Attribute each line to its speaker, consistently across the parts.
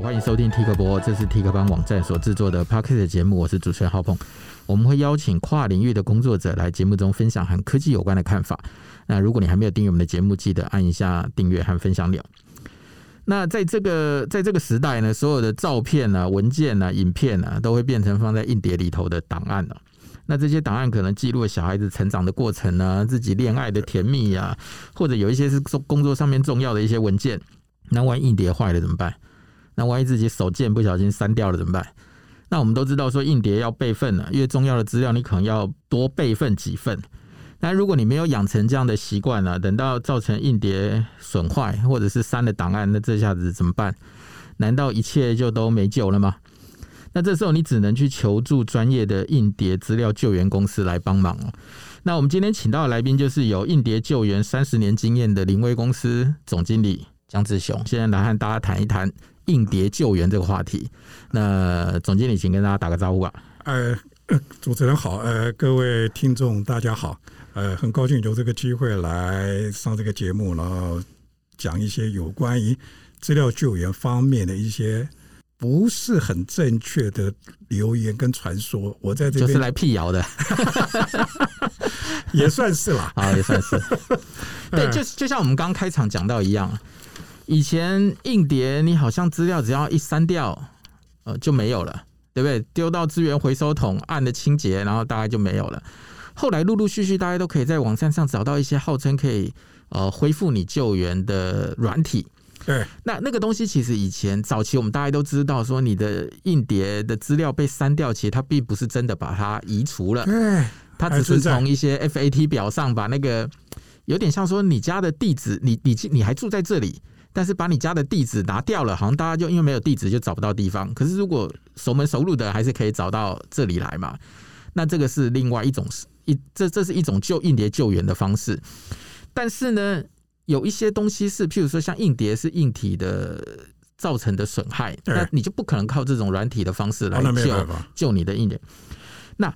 Speaker 1: 欢迎收听 Tik 播，这是 TikTok 帮网站所制作的 Podcast 节目，我是主持人浩鹏。我们会邀请跨领域的工作者来节目中分享和科技有关的看法。那如果你还没有订阅我们的节目，记得按一下订阅和分享钮。那在这个在这个时代呢，所有的照片啊、文件啊、影片啊，都会变成放在硬碟里头的档案了。那这些档案可能记录了小孩子成长的过程啊，自己恋爱的甜蜜啊，或者有一些是做工作上面重要的一些文件。那万一硬碟坏了怎么办？那万一自己手贱不小心删掉了怎么办？那我们都知道说硬碟要备份了，越重要的资料你可能要多备份几份。但如果你没有养成这样的习惯了，等到造成硬碟损坏或者是删了档案，那这下子怎么办？难道一切就都没救了吗？那这时候你只能去求助专业的硬碟资料救援公司来帮忙哦。那我们今天请到的来宾就是有硬碟救援三十年经验的林威公司总经理江志雄，现在来和大家谈一谈硬碟救援这个话题。那总经理，请跟大家打个招呼吧。
Speaker 2: 呃，主持人好，呃，各位听众大家好，呃，很高兴有这个机会来上这个节目，然后讲一些有关于资料救援方面的一些。不是很正确的留言跟传说，我在这边
Speaker 1: 就是来辟谣的，
Speaker 2: 也算是啦，
Speaker 1: 啊，也算是。对，就就像我们刚开场讲到一样，以前硬碟你好像资料只要一删掉，呃，就没有了，对不对？丢到资源回收桶，按了清洁，然后大概就没有了。后来陆陆续续，大家都可以在网站上找到一些号称可以呃恢复你救援的软体。
Speaker 2: 对，
Speaker 1: 那那个东西其实以前早期我们大家都知道，说你的硬碟的资料被删掉，其实它并不是真的把它移除了，
Speaker 2: 对，
Speaker 1: 它只是从一些 FAT 表上把那个有点像说你家的地址，你你你还住在这里，但是把你家的地址拿掉了，好像大家就因为没有地址就找不到地方。可是如果熟门熟路的，还是可以找到这里来嘛。那这个是另外一种一这这是一种救硬碟救援的方式，但是呢。有一些东西是，譬如说像硬碟是硬体的造成的损害，那你就不可能靠这种软体的方式来救救你的硬碟。那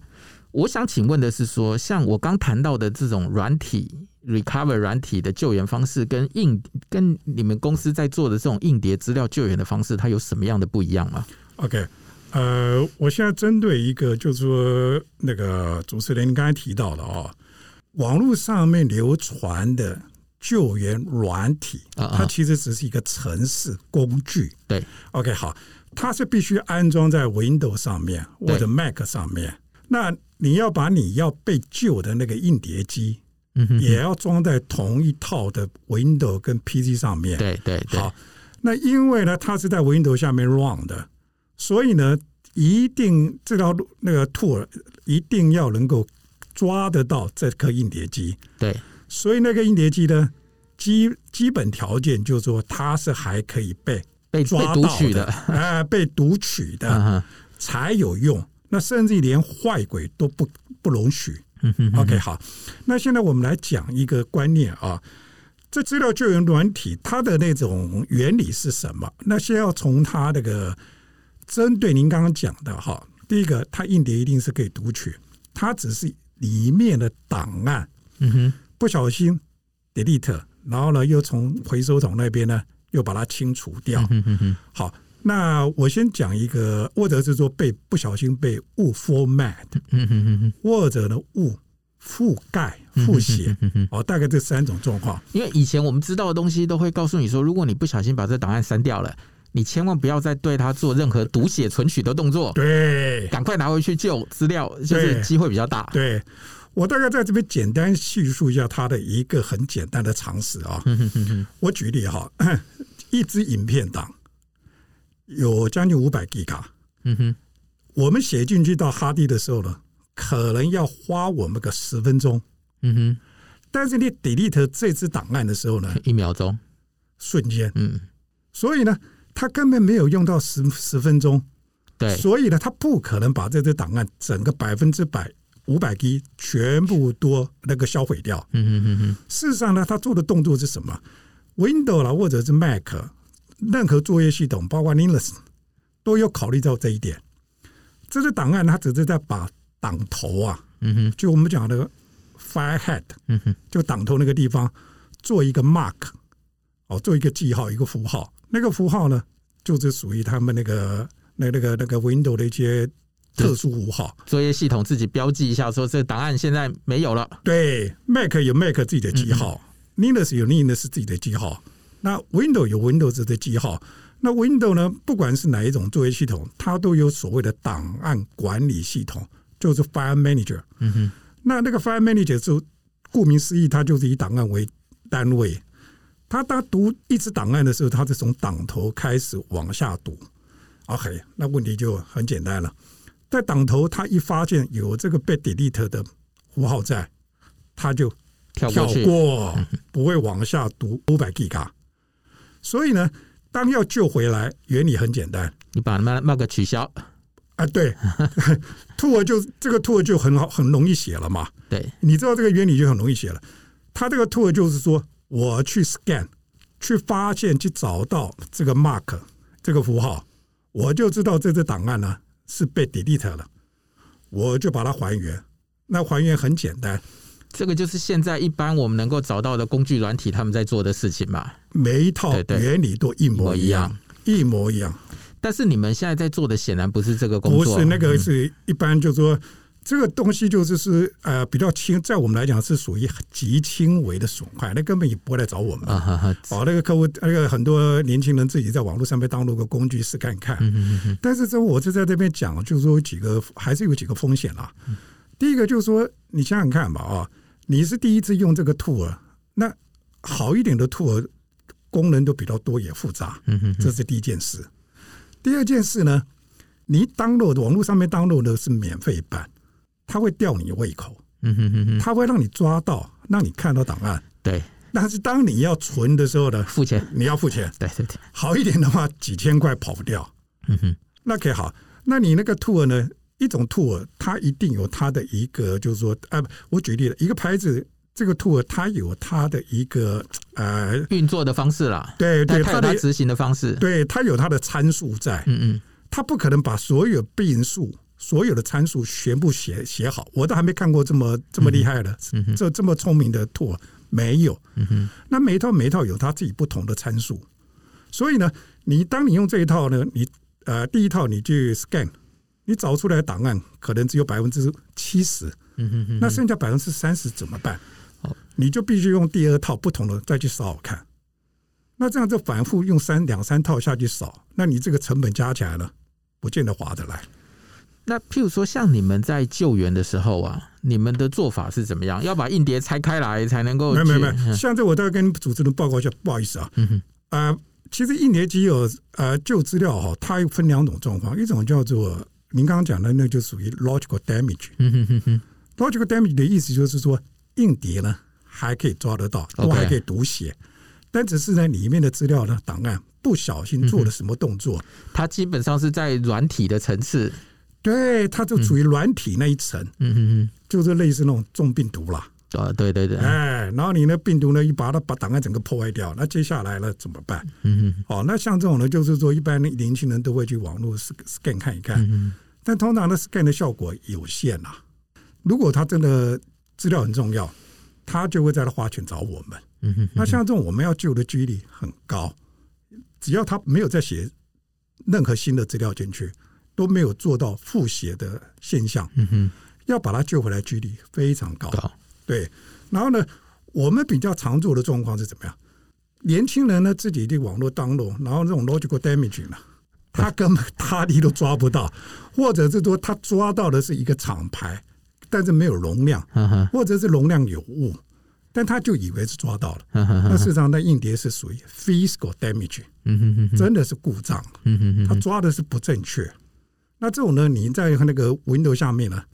Speaker 1: 我想请问的是说，像我刚谈到的这种软体 recover 软体的救援方式，跟硬跟你们公司在做的这种硬碟资料救援的方式，它有什么样的不一样吗
Speaker 2: ？OK，呃，我现在针对一个就是说那个主持人你刚才提到的哦，网络上面流传的。救援软体，它其实只是一个程式工具。
Speaker 1: 对
Speaker 2: ，OK，好，它是必须安装在 Windows 上面或者 Mac 上面。那你要把你要被救的那个硬碟机，也要装在同一套的 Windows 跟 PC 上面。
Speaker 1: 对对对。
Speaker 2: 好，那因为呢，它是在 Windows 下面 run 的，所以呢，一定这套那个 tool 一定要能够抓得到这颗硬碟机。
Speaker 1: 对。
Speaker 2: 所以那个硬碟机呢基基本条件就是说，它是还可以被
Speaker 1: 被抓读取的，
Speaker 2: 哎，被读取的才有用。那甚至连坏鬼都不不容许。OK，好。那现在我们来讲一个观念啊，这资料救援软体它的那种原理是什么？那先要从它那个针对您刚刚讲的哈，第一个，它硬碟一定是可以读取，它只是里面的档案。嗯哼。不小心 delete，然后呢，又从回收桶那边呢，又把它清除掉。嗯哼哼好，那我先讲一个，或者是说被不小心被误 format，或者呢误覆盖、复写，哦，大概这三种状况。
Speaker 1: 因为以前我们知道的东西都会告诉你说，如果你不小心把这档案删掉了，你千万不要再对它做任何读写、存取的动作。
Speaker 2: 对，
Speaker 1: 赶快拿回去救资料，就是机会比较大。
Speaker 2: 对。我大概在这边简单叙述一下它的一个很简单的常识啊。我举例哈，一支影片档有将近五百 G 卡。嗯哼，我们写进去到哈迪的时候呢，可能要花我们个十分钟。嗯哼，但是你 delete 这支档案的时候呢，
Speaker 1: 一秒钟，
Speaker 2: 瞬间。嗯，所以呢，他根本没有用到十十分钟。
Speaker 1: 对，
Speaker 2: 所以呢，他不可能把这支档案整个百分之百。五百 G 全部都那个销毁掉。嗯嗯嗯。事实上呢，他做的动作是什么？Windows 啦，或者是 Mac，任何作业系统，包括 Linux，都有考虑到这一点。这个档案它只是在把档头啊，嗯哼，就我们讲的 file head，嗯哼，就档头那个地方做一个 mark，哦，做一个记号，一个符号。那个符号呢，就是属于他们那个那那个那个 Windows 的一些特殊符号，
Speaker 1: 作业系统自己标记一下，说这个档案现在没有了。
Speaker 2: 对，Mac 有 Mac 自己的记号、嗯、，Linux 有 Linux 自己的记号，那 Windows 有 Windows 的记号。那 Windows 呢，不管是哪一种作业系统，它都有所谓的档案管理系统，就是 File Manager。嗯哼，那那个 File Manager 就顾名思义，它就是以档案为单位。它当读一支档案的时候，它是从档头开始往下读。OK，那问题就很简单了。在档头，它一发现有这个被 delete 的符号在，它就跳过，不会往下读五百 Giga。所以呢，当要救回来，原理很简单，
Speaker 1: 你把那那个取消
Speaker 2: 啊，对，tool 就这个 tool 就很好，很容易写了嘛。
Speaker 1: 对，
Speaker 2: 你知道这个原理就很容易写了。他这个 tool 就是说。我去 scan，去发现，去找到这个 mark 这个符号，我就知道这只档案呢是被 delete 了，我就把它还原。那还原很简单，
Speaker 1: 这个就是现在一般我们能够找到的工具软体他们在做的事情嘛。
Speaker 2: 每一套原理都一模一样，一模一样。
Speaker 1: 但是你们现在在做的显然不是这个工作，
Speaker 2: 不是那个是一般就是说。这个东西就是是呃比较轻，在我们来讲是属于极轻微的损坏，那根本也不会来找我们。哦，那个客户那个很多年轻人自己在网络上面当录个工具试看看。但是这我就在这边讲，就是说几个还是有几个风险啦。第一个就是说，你想想看吧啊，你是第一次用这个 tool，那好一点的 tool 功能都比较多也复杂，这是第一件事。第二件事呢，你登录网络上面登录的是免费版。它会吊你胃口，嗯哼哼哼，他会让你抓到，让你看到档案，
Speaker 1: 对。
Speaker 2: 但是当你要存的时候呢，
Speaker 1: 付钱，
Speaker 2: 你要付钱，
Speaker 1: 对对对。
Speaker 2: 好一点的话，几千块跑不掉，嗯哼。那可以好，那你那个 tool 呢？一种 tool 它一定有它的一个，就是说，呃，我举例了一个牌子，这个 tool 它有它的一个呃
Speaker 1: 运作的方式啦，
Speaker 2: 对对，
Speaker 1: 它有它执行的方式，
Speaker 2: 对，它有它的参数在，嗯嗯，它不可能把所有变数。所有的参数全部写写好，我都还没看过这么这么厉害的，这这么聪明的 tool 没有。嗯、哼那每一套每一套有它自己不同的参数，所以呢，你当你用这一套呢，你呃第一套你去 scan，你找出来的档案可能只有百分之七十，那剩下百分之三十怎么办？好你就必须用第二套不同的再去扫看，那这样就反复用三两三套下去扫，那你这个成本加起来了，不见得划得来。
Speaker 1: 那譬如说，像你们在救援的时候啊，你们的做法是怎么样？要把硬碟拆开来才能够？
Speaker 2: 没有没有没有，像这我大概跟主持人报告一下，不好意思啊。嗯哼。呃，其实硬碟机有呃旧资料哈，它分两种状况，一种叫做您刚刚讲的，那就属于 logical damage。嗯哼哼哼。logical damage 的意思就是说，硬碟呢还可以抓得到，都还可以读写.但只是呢里面的资料呢档案不小心做了什么动作，
Speaker 1: 它基本上是在软体的层次。
Speaker 2: 对，它就处于软体那一层，嗯嗯嗯，就是类似那种重病毒啦。
Speaker 1: 啊，对对对，
Speaker 2: 哎，然后你那病毒呢，一把它把档案整个破坏掉，那接下来了怎么办？嗯嗯，哦，那像这种呢，就是说一般年轻人都会去网络 scan 看一看，嗯，但通常呢 scan 的效果有限呐。如果他真的资料很重要，他就会在那花钱找我们。嗯哼，那像这种我们要救的几率很高，只要他没有再写任何新的资料进去。都没有做到复写的现象，嗯哼，要把它救回来，几率非常高。对，然后呢，我们比较常做的状况是怎么样？年轻人呢，自己的网络 download，然后这种 logical damage 呢，他根本他的都抓不到，或者是说他抓到的是一个厂牌，但是没有容量，或者是容量有误，但他就以为是抓到了，那事实上那硬碟是属于 physical damage，真的是故障，他抓的是不正确。那这种呢，你在那个 Windows 下面呢，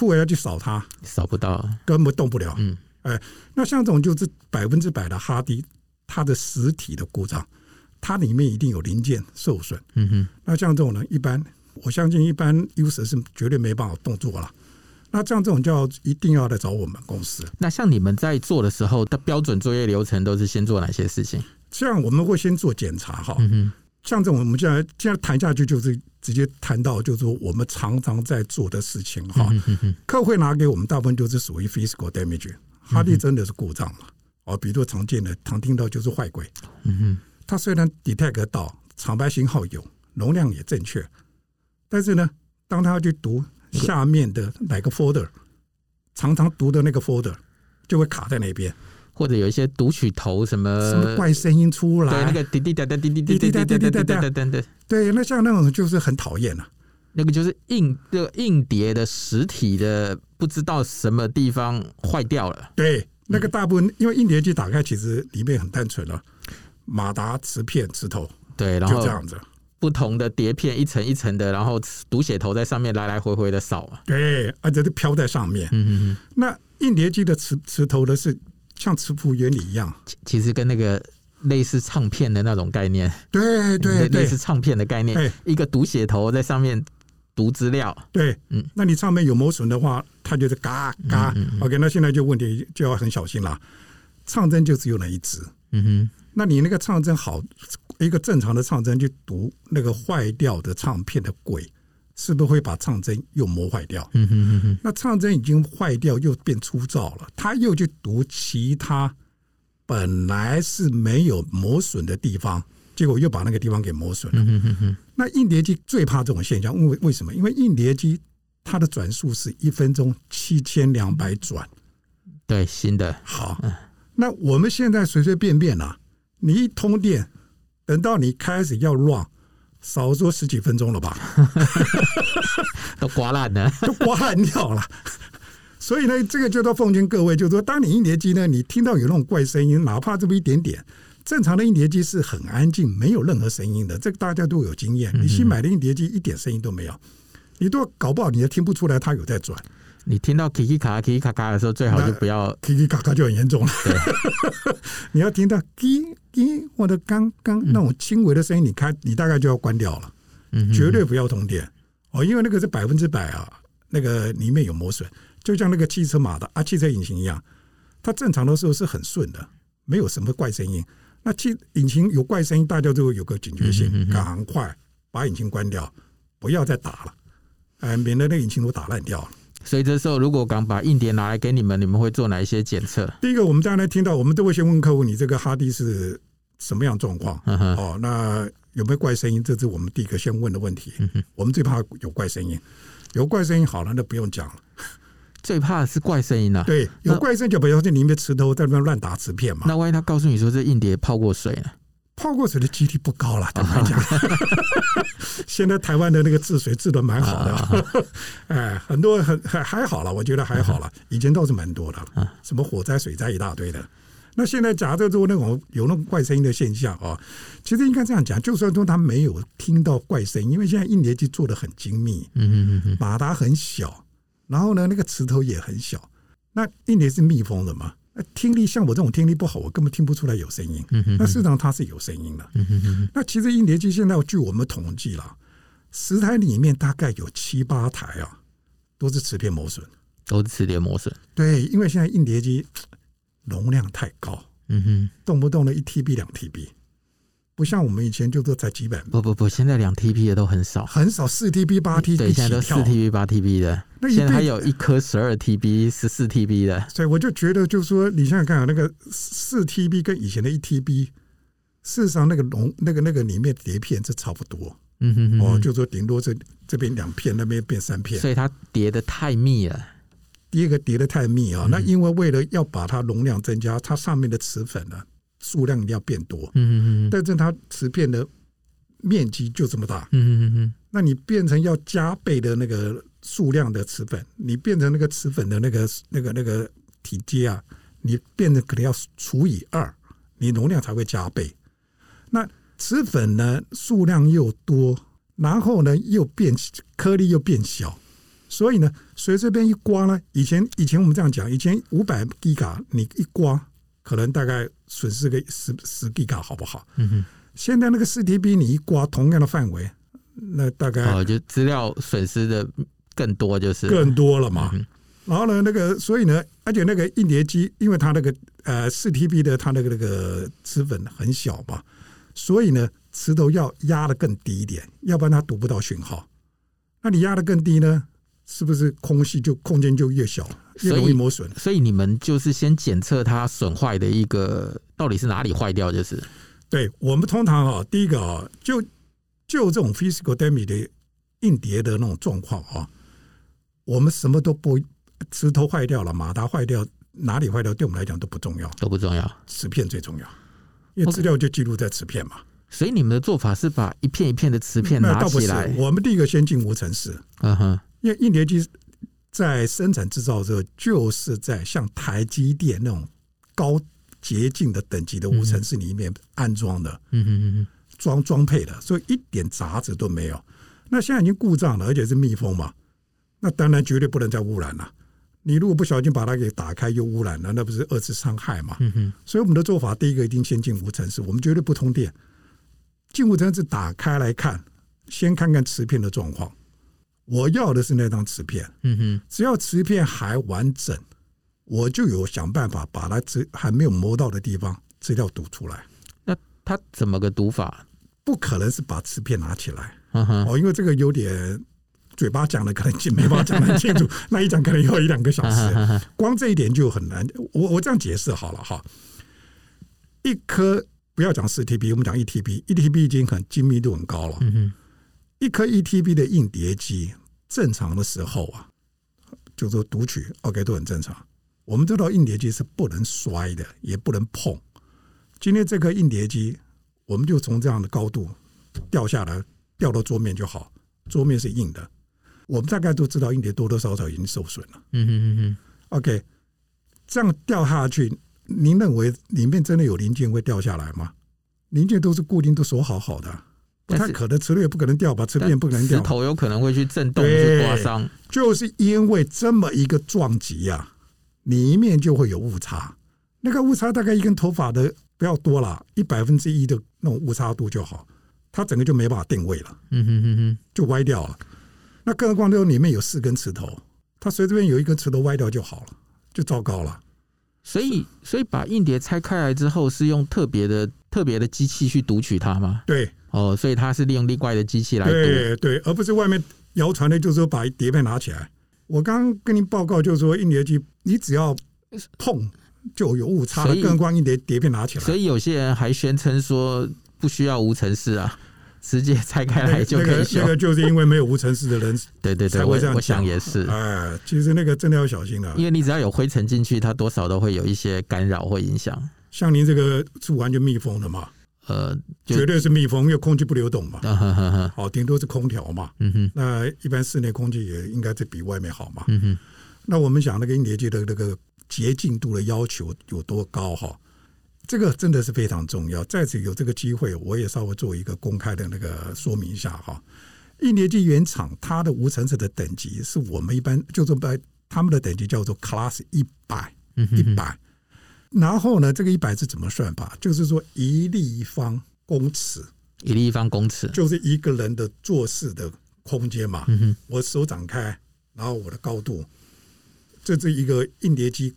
Speaker 2: 突然要去扫它，
Speaker 1: 扫不到，
Speaker 2: 根本动不了。嗯，哎，那像这种就是百分之百的哈迪，它的实体的故障，它里面一定有零件受损。嗯哼，那像这种呢，一般我相信一般 user 是绝对没办法动作了。那像这种就要一定要来找我们公司。
Speaker 1: 那像你们在做的时候的标准作业流程都是先做哪些事情？
Speaker 2: 这样我们会先做检查哈。嗯哼，像这种我们现在现在谈下去就是。直接谈到就是说我们常常在做的事情哈，客户会拿给我们大部分就是属于 physical damage，哈利真的是故障了哦，比如说常见的常听到就是坏轨，嗯哼，它虽然 detect 到厂牌型号有，容量也正确，但是呢，当他去读下面的哪个 folder，常常读的那个 folder 就会卡在那边。
Speaker 1: 或者有一些读取头什么
Speaker 2: 什么怪声音出来，
Speaker 1: 对那个滴滴答答滴滴滴滴答答滴滴答答等等，
Speaker 2: 对，那像那种就是很讨厌了。
Speaker 1: 那个就是硬这个硬碟的实体的不知道什么地方坏掉了。
Speaker 2: 对，那个大部分因为硬碟机打开其实里面很单纯了，马达、磁片、磁头，
Speaker 1: 对，然后
Speaker 2: 就这样子。
Speaker 1: 不同的碟片一层一层的，然后读写头在上面来来回回的扫啊。
Speaker 2: 对，而且都飘在上面。嗯嗯嗯。那硬碟机的磁磁头的是。像磁浮原理一样，
Speaker 1: 其实跟那个类似唱片的那种概念，
Speaker 2: 对对对，
Speaker 1: 类似唱片的概念，一个读写头在上面读资料，
Speaker 2: 对，嗯，那你上面有磨损的话，它就是嘎嘎。OK，那现在就问题就要很小心了，唱针就只有那一只，嗯哼，那你那个唱针好，一个正常的唱针去读那个坏掉的唱片的轨。是不是会把唱针又磨坏掉？嗯哼那唱针已经坏掉又变粗糙了，他又去读其他本来是没有磨损的地方，结果又把那个地方给磨损了。嗯哼哼，那硬碟机最怕这种现象，因为为什么？因为硬碟机它的转速是一分钟七千两百转。
Speaker 1: 对，新的。
Speaker 2: 好，那我们现在随随便便啊，你一通电，等到你开始要 run。少说十几分钟了吧，
Speaker 1: 都刮烂了，
Speaker 2: 都刮烂掉了。所以呢，这个就都奉劝各位，就是说，当你硬碟机呢，你听到有那种怪声音，哪怕这么一点点，正常的硬碟机是很安静，没有任何声音的。这个大家都有经验。你新买的硬碟机一点声音都没有，你都搞不好你也听不出来它有在转。
Speaker 1: 你听到叽叽卡卡、叽叽卡卡的时候，最好就不要
Speaker 2: 叽叽卡卡就很严重了。对。你要听到叽叽或者刚刚那种轻微的声音，你开你大概就要关掉了，绝对不要通电。哦，因为那个是百分之百啊，那个里面有磨损，就像那个汽车马达啊、汽车引擎一样，它正常的时候是很顺的，没有什么怪声音。那汽引擎有怪声音，大家就会有个警觉性，赶快把引擎关掉，不要再打了，哎，免得那引擎都打烂掉了。
Speaker 1: 所以这时候，如果刚把硬碟拿来给你们，你们会做哪一些检测？
Speaker 2: 第一个，我们当然听到，我们都会先问客户，你这个哈迪是什么样状况？嗯哦，那有没有怪声音？这是我们第一个先问的问题。我们最怕有怪声音，有怪声音好了，那不用讲了。
Speaker 1: 最怕的是怪声音啊！
Speaker 2: 对，有怪声就比如说里面磁头在那边乱打磁片嘛。
Speaker 1: 那万一他告诉你说这硬碟泡过水呢？
Speaker 2: 泡过水的几率不高了，坦白讲。现在台湾的那个治水治的蛮好的，哎，很多很还还好了，我觉得还好了。以前倒是蛮多的，什么火灾、水灾一大堆的。那现在假设说那种有那种怪声音的现象啊，其实应该这样讲，就算说他没有听到怪声音，因为现在印碟机做的很精密，嗯嗯，马达很小，然后呢那个磁头也很小，那印碟是密封的嘛。听力像我这种听力不好，我根本听不出来有声音。那事实上它是有声音的。那其实硬碟机现在据我们统计了，十台里面大概有七八台啊，都是磁片磨损，
Speaker 1: 都是磁碟磨损。
Speaker 2: 对，因为现在硬碟机容量太高，嗯哼，动不动的一 TB 两 TB。不像我们以前就都才几百，
Speaker 1: 不不不，现在两 TB 的都很少，
Speaker 2: 很少四 TB 八 TB，
Speaker 1: 对，现在都四 TB 八 TB 的，那现在还有一颗十二 TB 十四 TB 的，
Speaker 2: 所以我就觉得，就是说，你想想看啊，那个四 TB 跟以前的一 TB，事实上那个容那个那个里面碟片是差不多，嗯哼，哼，哦，就说顶多这这边两片，那边变三片，
Speaker 1: 所以它叠的太密了。
Speaker 2: 第一个叠的太密啊，那因为为了要把它容量增加，它上面的磁粉呢。数量一定要变多，嗯嗯嗯，但是它磁片的面积就这么大，嗯嗯嗯，那你变成要加倍的那个数量的磁粉，你变成那个磁粉的那个那个那个体积啊，你变成可能要除以二，你容量才会加倍。那磁粉呢数量又多，然后呢又变颗粒又变小，所以呢随这边一刮呢，以前以前我们这样讲，以前五百 Giga 你一刮。可能大概损失个十十 G 卡，好不好？嗯哼。现在那个四 TB 你一刮同样的范围，那大概
Speaker 1: 哦，就资料损失的更多，就是
Speaker 2: 更多了嘛。然后呢，那个所以呢，而且那个硬碟机，因为它那个呃四 TB 的它那个那个磁粉很小嘛，所以呢磁头要压的更低一点，要不然它读不到讯号。那你压的更低呢？是不是空隙就空间就越小，越容易磨损？
Speaker 1: 所以你们就是先检测它损坏的一个到底是哪里坏掉，就是。
Speaker 2: 对我们通常啊，第一个啊，就就这种 physical damage 的硬碟的那种状况啊，我们什么都不，磁头坏掉了，马达坏掉，哪里坏掉，对我们来讲都不重要，
Speaker 1: 都不重要，
Speaker 2: 磁片最重要，因为资料就记录在磁片嘛。
Speaker 1: 所以你们的做法是把一片一片的磁片拿起来，
Speaker 2: 我们第一个先进无尘室，
Speaker 1: 嗯哼，
Speaker 2: 因为硬碟机在生产制造的时候，就是在像台积电那种高洁净的等级的无尘室里面安装的，
Speaker 1: 嗯哼
Speaker 2: 装装配的，所以一点杂质都没有。那现在已经故障了，而且是密封嘛，那当然绝对不能再污染了。你如果不小心把它给打开又污染了，那不是二次伤害嘛？
Speaker 1: 嗯哼，
Speaker 2: 所以我们的做法，第一个一定先进无尘室，我们绝对不通电。进无尘室打开来看，先看看瓷片的状况。我要的是那张磁片，
Speaker 1: 嗯哼，
Speaker 2: 只要磁片还完整，我就有想办法把它资还没有磨到的地方资料读出来。
Speaker 1: 那他怎么个读法？
Speaker 2: 不可能是把磁片拿起来，
Speaker 1: 嗯哼，
Speaker 2: 哦，因为这个有点嘴巴讲的可能就没办法讲的很清楚，那一讲可能要一两个小时，光这一点就很难。我我这样解释好了哈，一颗。不要讲四 TB，我们讲一 TB，一 TB 已经很精密度很高了。
Speaker 1: 嗯哼，
Speaker 2: 一颗一 TB 的硬碟机，正常的时候啊，就说读取 OK 都很正常。我们知道硬碟机是不能摔的，也不能碰。今天这颗硬碟机，我们就从这样的高度掉下来，掉到桌面就好，桌面是硬的。我们大概都知道硬碟多多少少已经受损了。
Speaker 1: 嗯嗯嗯嗯
Speaker 2: ，OK，这样掉下去。您认为里面真的有零件会掉下来吗？零件都是固定，都锁好好的，不太可能，磁力也不可能掉吧？磁片不可能掉，
Speaker 1: 磁头有可能会去震动去刮伤。
Speaker 2: 就是因为这么一个撞击呀，里面就会有误差。那个误差大概一根头发的不要多了，一百分之一的那种误差度就好，它整个就没办法定位了。
Speaker 1: 嗯哼哼哼，
Speaker 2: 就歪掉了。那更何况这里面有四根磁头，它随便有一根磁头歪掉就好了，就糟糕了。
Speaker 1: 所以，所以把硬碟拆开来之后，是用特别的、特别的机器去读取它吗？
Speaker 2: 对，
Speaker 1: 哦，所以它是利用另外的机器来读，
Speaker 2: 对对，而不是外面谣传的，就是说把碟片拿起来。我刚刚跟您报告，就是说硬碟机，你只要碰就有误差，更何况硬碟碟片拿起来。
Speaker 1: 所以有些人还宣称说不需要无尘室啊。直接拆开来就可以修。
Speaker 2: 那个，那个就是因为没有无尘室的人，
Speaker 1: 对对对，我我想也是。
Speaker 2: 哎，其实那个真的要小心了，
Speaker 1: 因为你只要有灰尘进去，它多少都会有一些干扰或影响。
Speaker 2: 像您这个是完全密封的嘛？
Speaker 1: 呃，
Speaker 2: 绝对是密封，因为空气不流动嘛。
Speaker 1: 嗯哼哼哼，
Speaker 2: 好，顶多是空调嘛。
Speaker 1: 嗯哼，
Speaker 2: 那一般室内空气也应该是比外面好嘛。
Speaker 1: 嗯哼，
Speaker 2: 那我们想那个硬碟机的那个洁净度的要求有多高哈？这个真的是非常重要。在此有这个机会，我也稍微做一个公开的那个说明一下哈。硬碟机原厂它的无尘室的等级是我们一般就是把他们的等级叫做 Class 一百，一百。然后呢，这个一百是怎么算法？就是说一立方公尺，
Speaker 1: 一立方公尺
Speaker 2: 就是一个人的做事的空间嘛。
Speaker 1: 嗯哼，
Speaker 2: 我手展开，然后我的高度，这是一个硬碟机。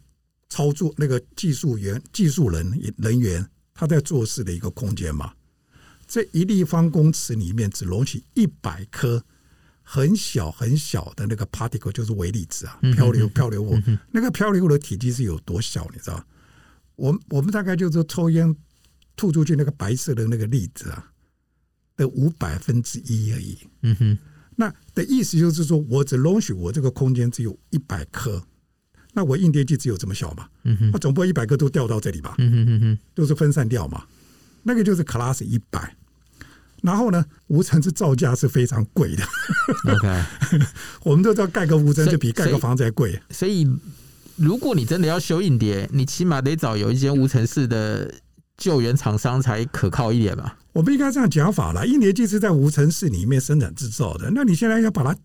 Speaker 2: 操作那个技术员、技术人人员，他在做事的一个空间嘛。这一立方公尺里面只容许一百颗很小很小的那个 particle，就是微粒子啊，漂流漂流物。那个漂流物的体积是有多小？你知道？我我们大概就是抽烟吐出去那个白色的那个粒子啊的五百分之一而已。
Speaker 1: 嗯哼，
Speaker 2: 那的意思就是说我只容许我这个空间只有一百颗。那我硬碟机只有这么小嘛？
Speaker 1: 嗯哼，
Speaker 2: 那总不会一百颗都掉到这里吧？
Speaker 1: 嗯哼嗯哼，
Speaker 2: 都是分散掉嘛。那个就是 Class 一百。然后呢，无尘室造价是非常贵的。
Speaker 1: OK，
Speaker 2: 我们都知道盖个无尘就比盖个房子还贵。
Speaker 1: 所以，如果你真的要修硬碟，你起码得找有一间无尘室的救援厂商才可靠一点吧？
Speaker 2: 我们应该这样讲法了：硬碟机是在无尘室里面生产制造的。那你现在要把它，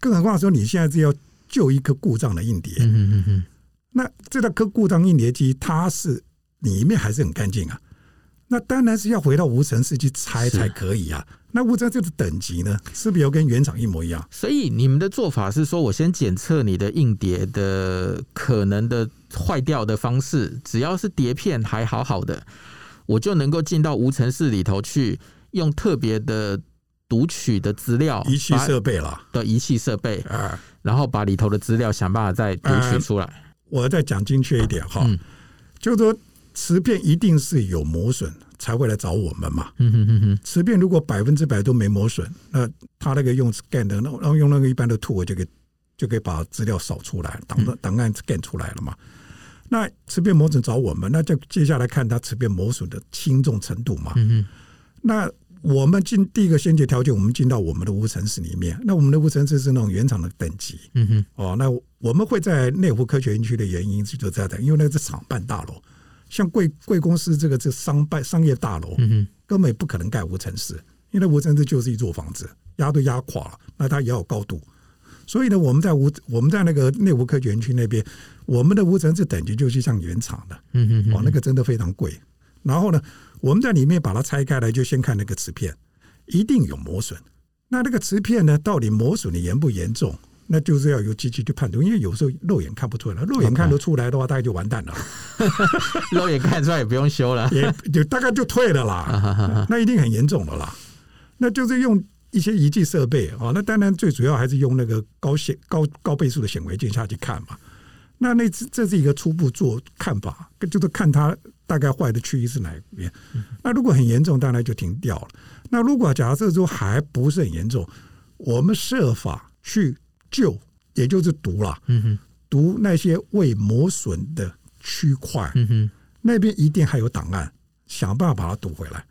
Speaker 2: 更何况说你现在是要。救一个故障的硬碟，
Speaker 1: 嗯嗯嗯，
Speaker 2: 那这个颗故障硬碟机，它是里面还是很干净啊？那当然是要回到无尘室去拆才可以啊。那无尘室的等级呢，是不是要跟原厂一模一样？
Speaker 1: 所以你们的做法是说，我先检测你的硬碟的可能的坏掉的方式，只要是碟片还好好的，我就能够进到无尘室里头去，用特别的读取的资料
Speaker 2: 仪器设备了
Speaker 1: 的仪器设备啊。然后把里头的资料想办法再读取出来。呃、我
Speaker 2: 再讲精确一点哈，就是说磁片一定是有磨损才会来找我们嘛。
Speaker 1: 嗯哼哼哼，
Speaker 2: 磁片如果百分之百都没磨损，那他那个用 scan 的，然后用那个一般的 tool 就可以就可以把资料扫出来，档档案 scan 出来了嘛。那瓷片磨损找我们，那就接下来看它瓷片磨损的轻重程度嘛。
Speaker 1: 嗯，
Speaker 2: 那。我们进第一个先决条件，我们进到我们的无尘室里面。那我们的无尘室是那种原厂的等级。
Speaker 1: 嗯哼。
Speaker 2: 哦，那我们会在内湖科学园区的原因是就在这，因为那个是厂办大楼，像贵贵公司这个这商办商业大楼，根本不可能盖无尘室，因为无尘室就是一座房子，压都压垮了，那它也要有高度。所以呢，我们在无我们在那个内湖科学园区那边，我们的无尘室等级就是像原厂的。嗯嗯。哦，那个真的非常贵。然后呢，我们在里面把它拆开来，就先看那个瓷片，一定有磨损。那那个瓷片呢，到底磨损的严不严重？那就是要由机器去判断，因为有时候肉眼看不出来，肉眼看得出来的话，大概就完蛋了。
Speaker 1: 肉眼看出来也不用修了，
Speaker 2: 也就大概就退了啦。那一定很严重的啦。那就是用一些仪器设备啊，那当然最主要还是用那个高显高高倍数的显微镜下去看嘛。那那这是一个初步做看法，就是看它。大概坏的区域是哪一边？那如果很严重，当然就停掉了。那如果假设说还不是很严重，我们设法去救，也就是读了，读那些未磨损的区块，那边一定还有档案，想办法把它读回来。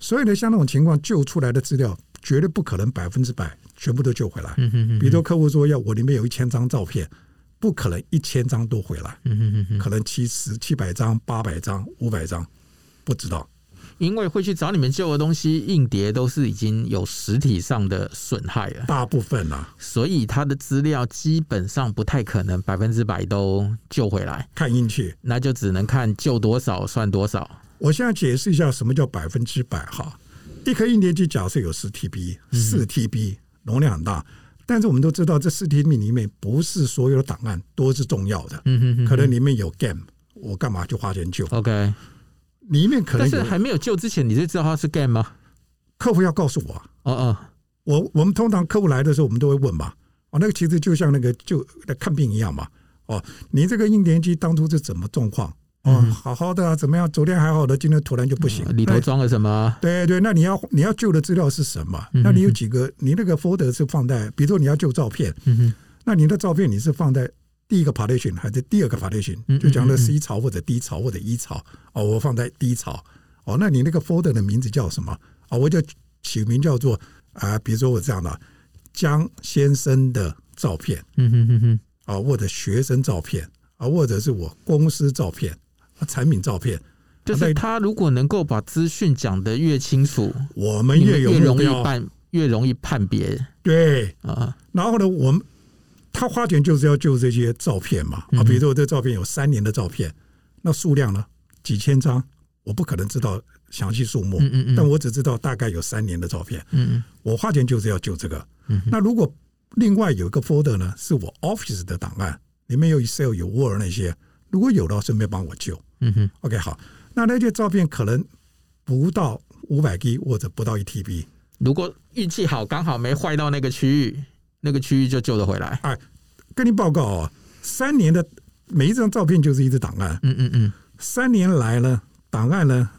Speaker 2: 所以呢，像那种情况，救出来的资料绝对不可能百分之百全部都救回来。比如说客户说要我里面有一千张照片。不可能一千张都回来，可能七十七百张、八百张、五百张，不知道。
Speaker 1: 因为会去找你们救的东西，硬碟都是已经有实体上的损害了，
Speaker 2: 大部分啊，
Speaker 1: 所以他的资料基本上不太可能百分之百都救回来，
Speaker 2: 看运气，
Speaker 1: 那就只能看救多少算多少。
Speaker 2: 我现在解释一下什么叫百分之百哈，一颗硬碟机假设有十 TB，四 TB 容量很大。但是我们都知道，这四 TB 里面不是所有的档案都是重要的，嗯哼，哼，可能里面有 game，我干嘛就花钱救
Speaker 1: ？OK，
Speaker 2: 里面可能
Speaker 1: 但是还没有救之前，你就知道他是 game 吗？
Speaker 2: 客户要告诉我，
Speaker 1: 哦哦，
Speaker 2: 我我们通常客户来的时候，我们都会问嘛，哦，那个其实就像那个就看病一样嘛，哦，你这个硬碟机当初是怎么状况？哦，好好的啊，怎么样？昨天还好的，今天突然就不行。
Speaker 1: 里头装了什么？
Speaker 2: 对对，那你要你要救的资料是什么？那你有几个？你那个 folder 是放在，比如说你要救照片，那你的照片你是放在第一个 partition 还是第二个 partition？就讲的 C 槽或者 D 槽或者 E 槽？哦，我放在 D 槽。哦，那你那个 folder 的名字叫什么？哦，我就起名叫做啊，比如说我这样的江先生的照片，嗯哼哼哼，啊，或者学生照片，啊，或者是我公司照片。产品照片，
Speaker 1: 就是他如果能够把资讯讲得越清楚，
Speaker 2: 我们越有
Speaker 1: 越容易判越容易判别。
Speaker 2: 对啊，然后呢，我们他花钱就是要救这些照片嘛。啊，比如说我这照片有三年的照片，那数量呢？几千张，我不可能知道详细数目，但我只知道大概有三年的照片。嗯，我花钱就是要救这个。那如果另外有一个 folder 呢，是我 Office 的档案，里面有 Excel 有 Word 那些，如果有的话，顺便帮我救。嗯哼，OK，好，那那些照片可能不到五百 G 或者不到一 TB。
Speaker 1: 如果运气好，刚好没坏到那个区域，那个区域就救得回来。
Speaker 2: 哎，跟你报告哦，三年的每一张照片就是一只档案。嗯嗯嗯，三年来呢，档案呢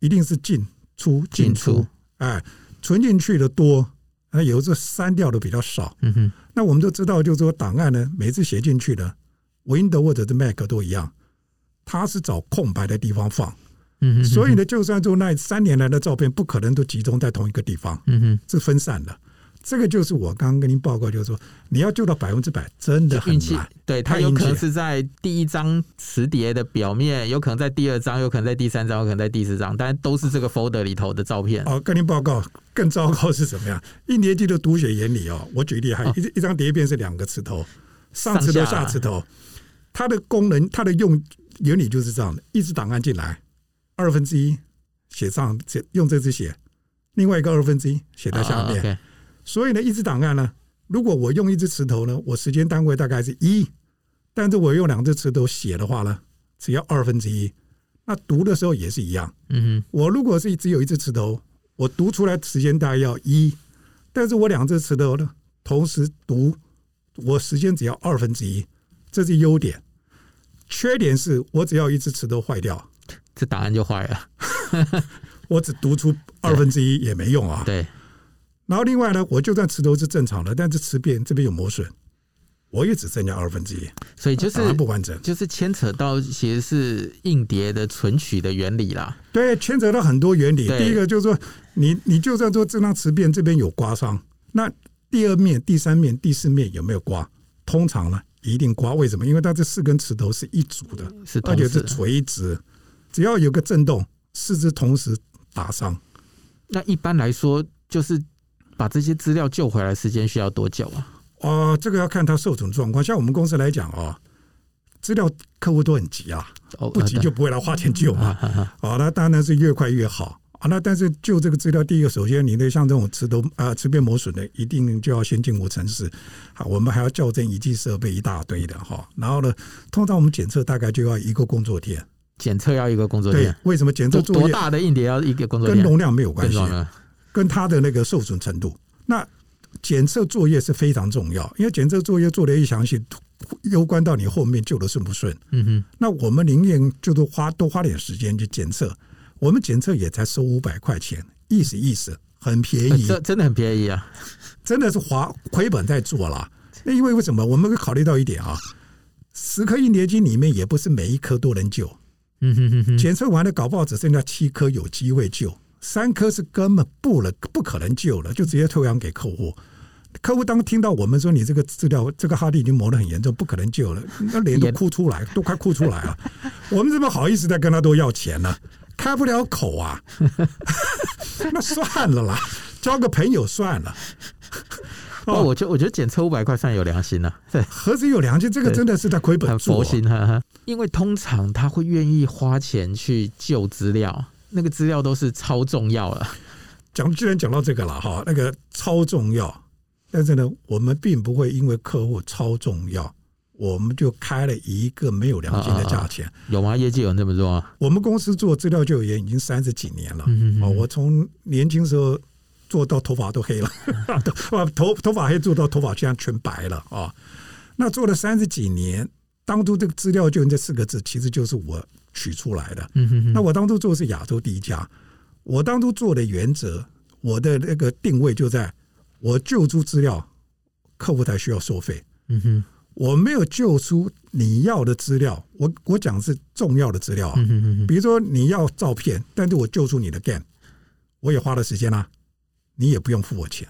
Speaker 2: 一定是进出进出。哎，存进去的多，那有时候删掉的比较少。嗯哼，那我们都知道，就是说档案呢，每次写进去的 Windows 或者是 Mac 都一样。它是找空白的地方放，嗯，所以呢，就算说那三年来的照片不可能都集中在同一个地方，嗯哼，是分散的。这个就是我刚刚跟您报告，就是说你要救到百分之百，真的很难。
Speaker 1: 对，它有可能是在第一张磁碟的表面，有可能在第二张，有可能在第三张，有可能在第四张，但都是这个 folder 里头的照片。
Speaker 2: 哦，跟您报告，更糟糕是什么样？硬碟机的读写原理哦，我举例还一一张碟片是两个磁头，上磁头下磁头，它的功能，它的用。原理就是这样的，一支档案进来，二分之一写上，用这支写，另外一个二分之一写在下面。Oh, okay. 所以呢，一支档案呢，如果我用一支磁头呢，我时间单位大概是一，但是我用两只磁头写的话呢，只要二分之一。那读的时候也是一样。嗯哼，我如果是只有一只磁头，我读出来时间大概要一，但是我两只磁头呢，同时读，我时间只要二分之一，这是优点。缺点是我只要一只磁头坏掉，
Speaker 1: 这答案就坏了。
Speaker 2: 我只读出二分之一也没用啊。
Speaker 1: 对。
Speaker 2: 然后另外呢，我就算磁头是正常的，但是磁片这边有磨损，我也只增加二分之一，
Speaker 1: 所以就是
Speaker 2: 不完整，
Speaker 1: 就是牵扯到其实是硬碟的存取的原理啦。
Speaker 2: 对，牵扯到很多原理。第一个就是说，你你就算说这张磁片这边有刮伤，那第二面、第三面、第四面有没有刮？通常呢，一定刮。为什么？因为它这四根磁头是一组的，而且是垂直，只要有个震动，四支同时打伤。
Speaker 1: 那一般来说，就是。把这些资料救回来，时间需要多久啊？
Speaker 2: 哦，这个要看它受损状况。像我们公司来讲啊，资料客户都很急啊，不急就不会来花钱救嘛。好，那当然是越快越好啊。那但是救这个资料，第一个首先你得像这种磁头啊磁片磨损的，一定就要先进入城市。好，我们还要校正仪器设备一大堆的哈。然后呢，通常我们检测大概就要一个工作天。
Speaker 1: 检测要一个工作天？
Speaker 2: 为什么检测
Speaker 1: 多大的硬碟要一个工作天？
Speaker 2: 跟容量没有关系。跟它的那个受损程度，那检测作业是非常重要，因为检测作业做的一详细，攸关到你后面救的顺不顺。嗯哼，那我们宁愿就多花多花点时间去检测，我们检测也才收五百块钱，意思意思，很便宜，
Speaker 1: 这真的很便宜啊，
Speaker 2: 真的是划亏本在做了。那因为为什么？我们会考虑到一点啊，十颗硬碟机里面也不是每一颗都能救。嗯哼哼哼，检测完了，搞不好只剩下七颗有机会救。三颗是根本不了，不可能救了，就直接退还给客户。客户当听到我们说你这个资料，这个哈迪已经磨得很严重，不可能救了，那脸都哭出来，都快哭出来了。我们怎么好意思再跟他多要钱呢？开不了口啊。那算了啦，交个朋友算了。
Speaker 1: 哦，我觉我觉得检测五百块算有良心了，啊。对，
Speaker 2: 何止有良心，这个真的是在亏本，啊，
Speaker 1: 佛心哈，哈。因为通常他会愿意花钱去救资料。那个资料都是超重要了。
Speaker 2: 讲，既然讲到这个了哈，那个超重要，但是呢，我们并不会因为客户超重要，我们就开了一个没有良心的价钱。
Speaker 1: 有吗？业界有人这么做啊？
Speaker 2: 我们公司做资料救援已经三十几年了。哦，我从年轻时候做到头发都黑了，头头发黑做到头发现在全白了啊。那做了三十几年，当初这个资料救援这四个字，其实就是我。取出来的，那我当初做的是亚洲第一家。我当初做的原则，我的那个定位就在，我救出资料，客户才需要收费。嗯哼，我没有救出你要的资料，我我讲的是重要的资料啊。比如说你要照片，但是我救出你的 game，我也花了时间啦，你也不用付我钱。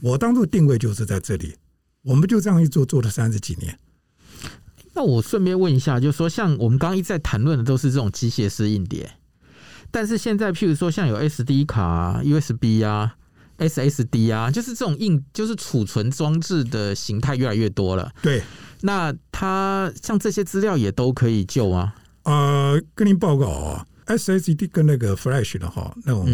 Speaker 2: 我当初定位就是在这里，我们就这样一做，做了三十几年。
Speaker 1: 那我顺便问一下，就是说，像我们刚刚一直在谈论的都是这种机械式硬碟，但是现在譬如说像有 SD 卡啊、USB 啊、SSD 啊，就是这种硬，就是储存装置的形态越来越多了。
Speaker 2: 对，
Speaker 1: 那它像这些资料也都可以救吗？
Speaker 2: 呃，跟您报告啊，SSD 跟那个 Flash 的哈，那种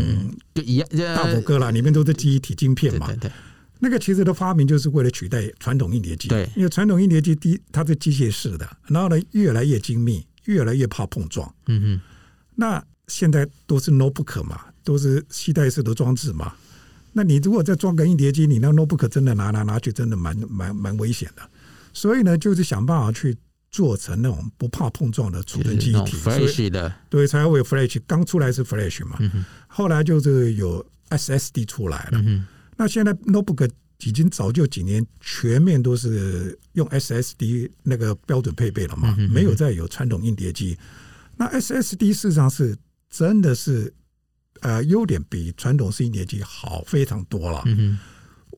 Speaker 2: 就一样，大拇哥啦，里面都是记忆体晶片嘛。对对对。那个其实的发明就是为了取代传统印碟机，对，因为传统印碟机第一它是机械式的，然后呢越来越精密，越来越怕碰撞。嗯哼，那现在都是 notebook 嘛，都是携带式的装置嘛。那你如果再装个印碟机，你那 notebook 真的拿拿拿去，真的蛮蛮蛮危险的。所以呢，就是想办法去做成那种不怕碰撞的储存记忆体
Speaker 1: ，Flash 的，
Speaker 2: 对，才会有 Flash。刚出来是 Flash 嘛，嗯、后来就是有 SSD 出来了。嗯那现在 notebook 已经早就几年全面都是用 SSD 那个标准配备了嘛，没有再有传统硬碟机。那 SSD 事实上是真的是呃优点比传统式硬碟机好非常多了。嗯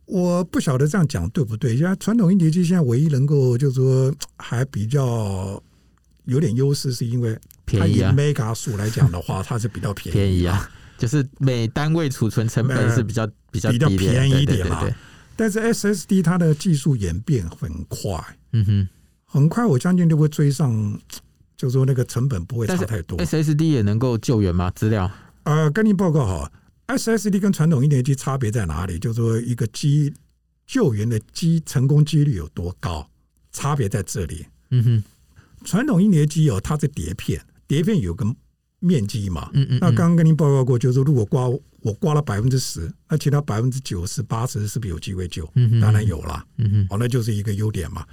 Speaker 2: 我不晓得这样讲对不对？因为传统硬碟机现在唯一能够就是说还比较有点优势，是因为它以 mega 数来讲的话，它是比较便宜便宜啊。
Speaker 1: 就是每单位储存成本是比较比较
Speaker 2: 比较便宜一点嘛，但是 SSD 它的技术演变很快，嗯哼，很快我相信就会追上，就是说那个成本不会差太多。
Speaker 1: SSD 也能够救援吗？资料？
Speaker 2: 呃，跟您报告哈，SSD 跟传统硬碟机差别在哪里？就是说一个机救援的机成功几率有多高？差别在这里。嗯哼，传统硬碟机哦它是碟片，碟片有个。面积嘛，嗯嗯，那刚刚跟您报告过，就是说如果刮我刮了百分之十，那其他百分之九十八十是不是有机会救？当然有啦，嗯哦，那就是一个优点嘛。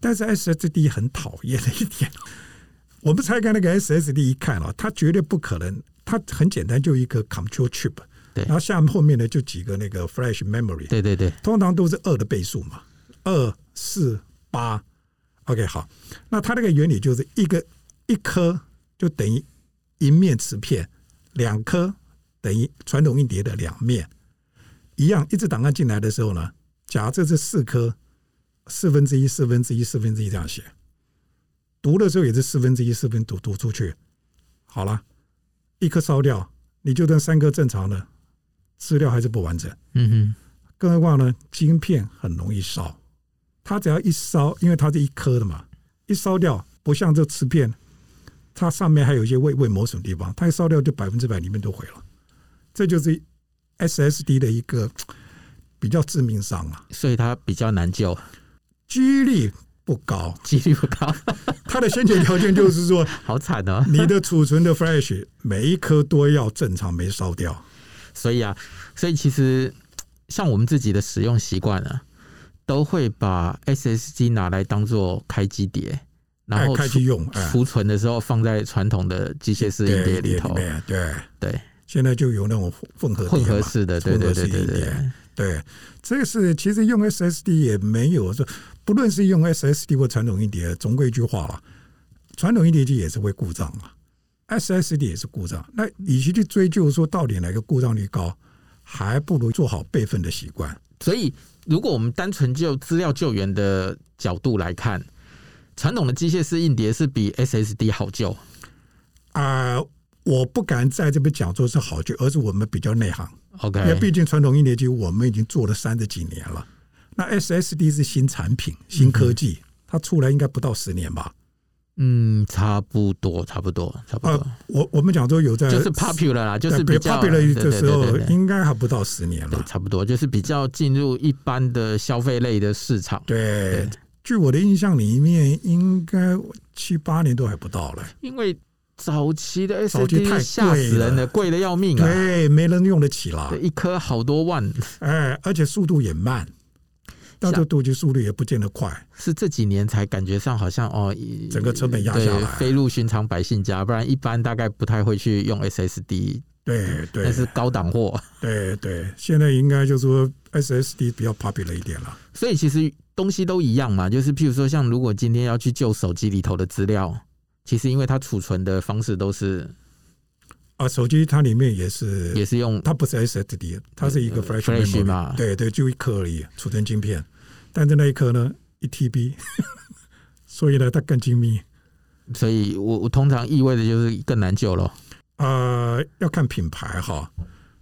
Speaker 2: 但是 SSD 很讨厌的一点，我们拆开那个 SSD 一看啊，它绝对不可能它很简单，就一个 control chip，
Speaker 1: 对，
Speaker 2: 然后下面后面呢就几个那个 flash memory，
Speaker 1: 对对对，
Speaker 2: 通常都是二的倍数嘛，二四八，OK 好，那它那个原理就是一个一颗就等于一面磁片，两颗等于传统硬碟的两面，一样，一支档案进来的时候呢，假设这四颗，四分之一四分之一四分之一这样写。读的时候也是四分之一四分读读出去，好了，一颗烧掉，你就算三颗正常的资料还是不完整。
Speaker 1: 嗯哼，
Speaker 2: 更何况呢，晶片很容易烧，它只要一烧，因为它是一颗的嘛，一烧掉，不像这磁片，它上面还有一些未未磨损地方，它一烧掉就百分之百里面都毁了。这就是 SSD 的一个比较致命伤啊，
Speaker 1: 所以它比较难救，
Speaker 2: 几率。不高，
Speaker 1: 几率不高。
Speaker 2: 它的先决条件就是说，
Speaker 1: 好惨哦！
Speaker 2: 你的储存的 flash 每一颗都要正常没烧掉。
Speaker 1: 所以啊，所以其实像我们自己的使用习惯啊，都会把 SSD 拿来当做开机碟，然后
Speaker 2: 开机用，
Speaker 1: 储存的时候放在传统的机械式硬碟里头。
Speaker 2: 对
Speaker 1: 对，
Speaker 2: 现在就有那种混合
Speaker 1: 混合式的，对对对对对。
Speaker 2: 对，这个是其实用 SSD 也没有说，不论是用 SSD 或传统硬碟，总归一句话了，传统硬碟机也是会故障啊，SSD 也是故障。那与其去追究说到底哪个故障率高，还不如做好备份的习惯。
Speaker 1: 所以，如果我们单纯就资料救援的角度来看，传统的机械式硬碟是比 SSD 好救
Speaker 2: 啊。呃我不敢在这边讲说是好救，而是我们比较内行。
Speaker 1: OK，
Speaker 2: 因为毕竟传统硬碟机我们已经做了三十几年了。那 SSD 是新产品、新科技，它出来应该不到十年吧？
Speaker 1: 嗯，差不多，差不多，差不多。
Speaker 2: 呃、我我们讲说有在
Speaker 1: 就是 popular 啦，就是比较
Speaker 2: popular 的时候，应该还不到十年了。
Speaker 1: 差不多，就是比较进入一般的消费类的市场。
Speaker 2: 对，对据我的印象里面，应该七八年都还不到了。
Speaker 1: 因为早期的 SSD 吓死人了，贵的要命啊！
Speaker 2: 对，没人用得起啦，
Speaker 1: 一颗好多万。
Speaker 2: 哎，而且速度也慢，到这读取速率也不见得快。
Speaker 1: 是这几年才感觉上好像哦，
Speaker 2: 整个成本压下来，
Speaker 1: 飞入寻常百姓家，不然一般大概不太会去用 SSD。
Speaker 2: 对对，
Speaker 1: 那是高档货。
Speaker 2: 对对，现在应该就是说 SSD 比较 popular 一点了。
Speaker 1: 所以其实东西都一样嘛，就是譬如说，像如果今天要去救手机里头的资料。其实，因为它储存的方式都是
Speaker 2: 啊，手机它里面也是
Speaker 1: 也是用，
Speaker 2: 它不是 SSD，它是一个 flash
Speaker 1: flash 嘛，
Speaker 2: 对对，就一颗而已，储存晶片。但是那一颗呢，一 TB，所以呢，它更精密。
Speaker 1: 所以我我通常意味着就是更难救了。
Speaker 2: 呃，要看品牌哈。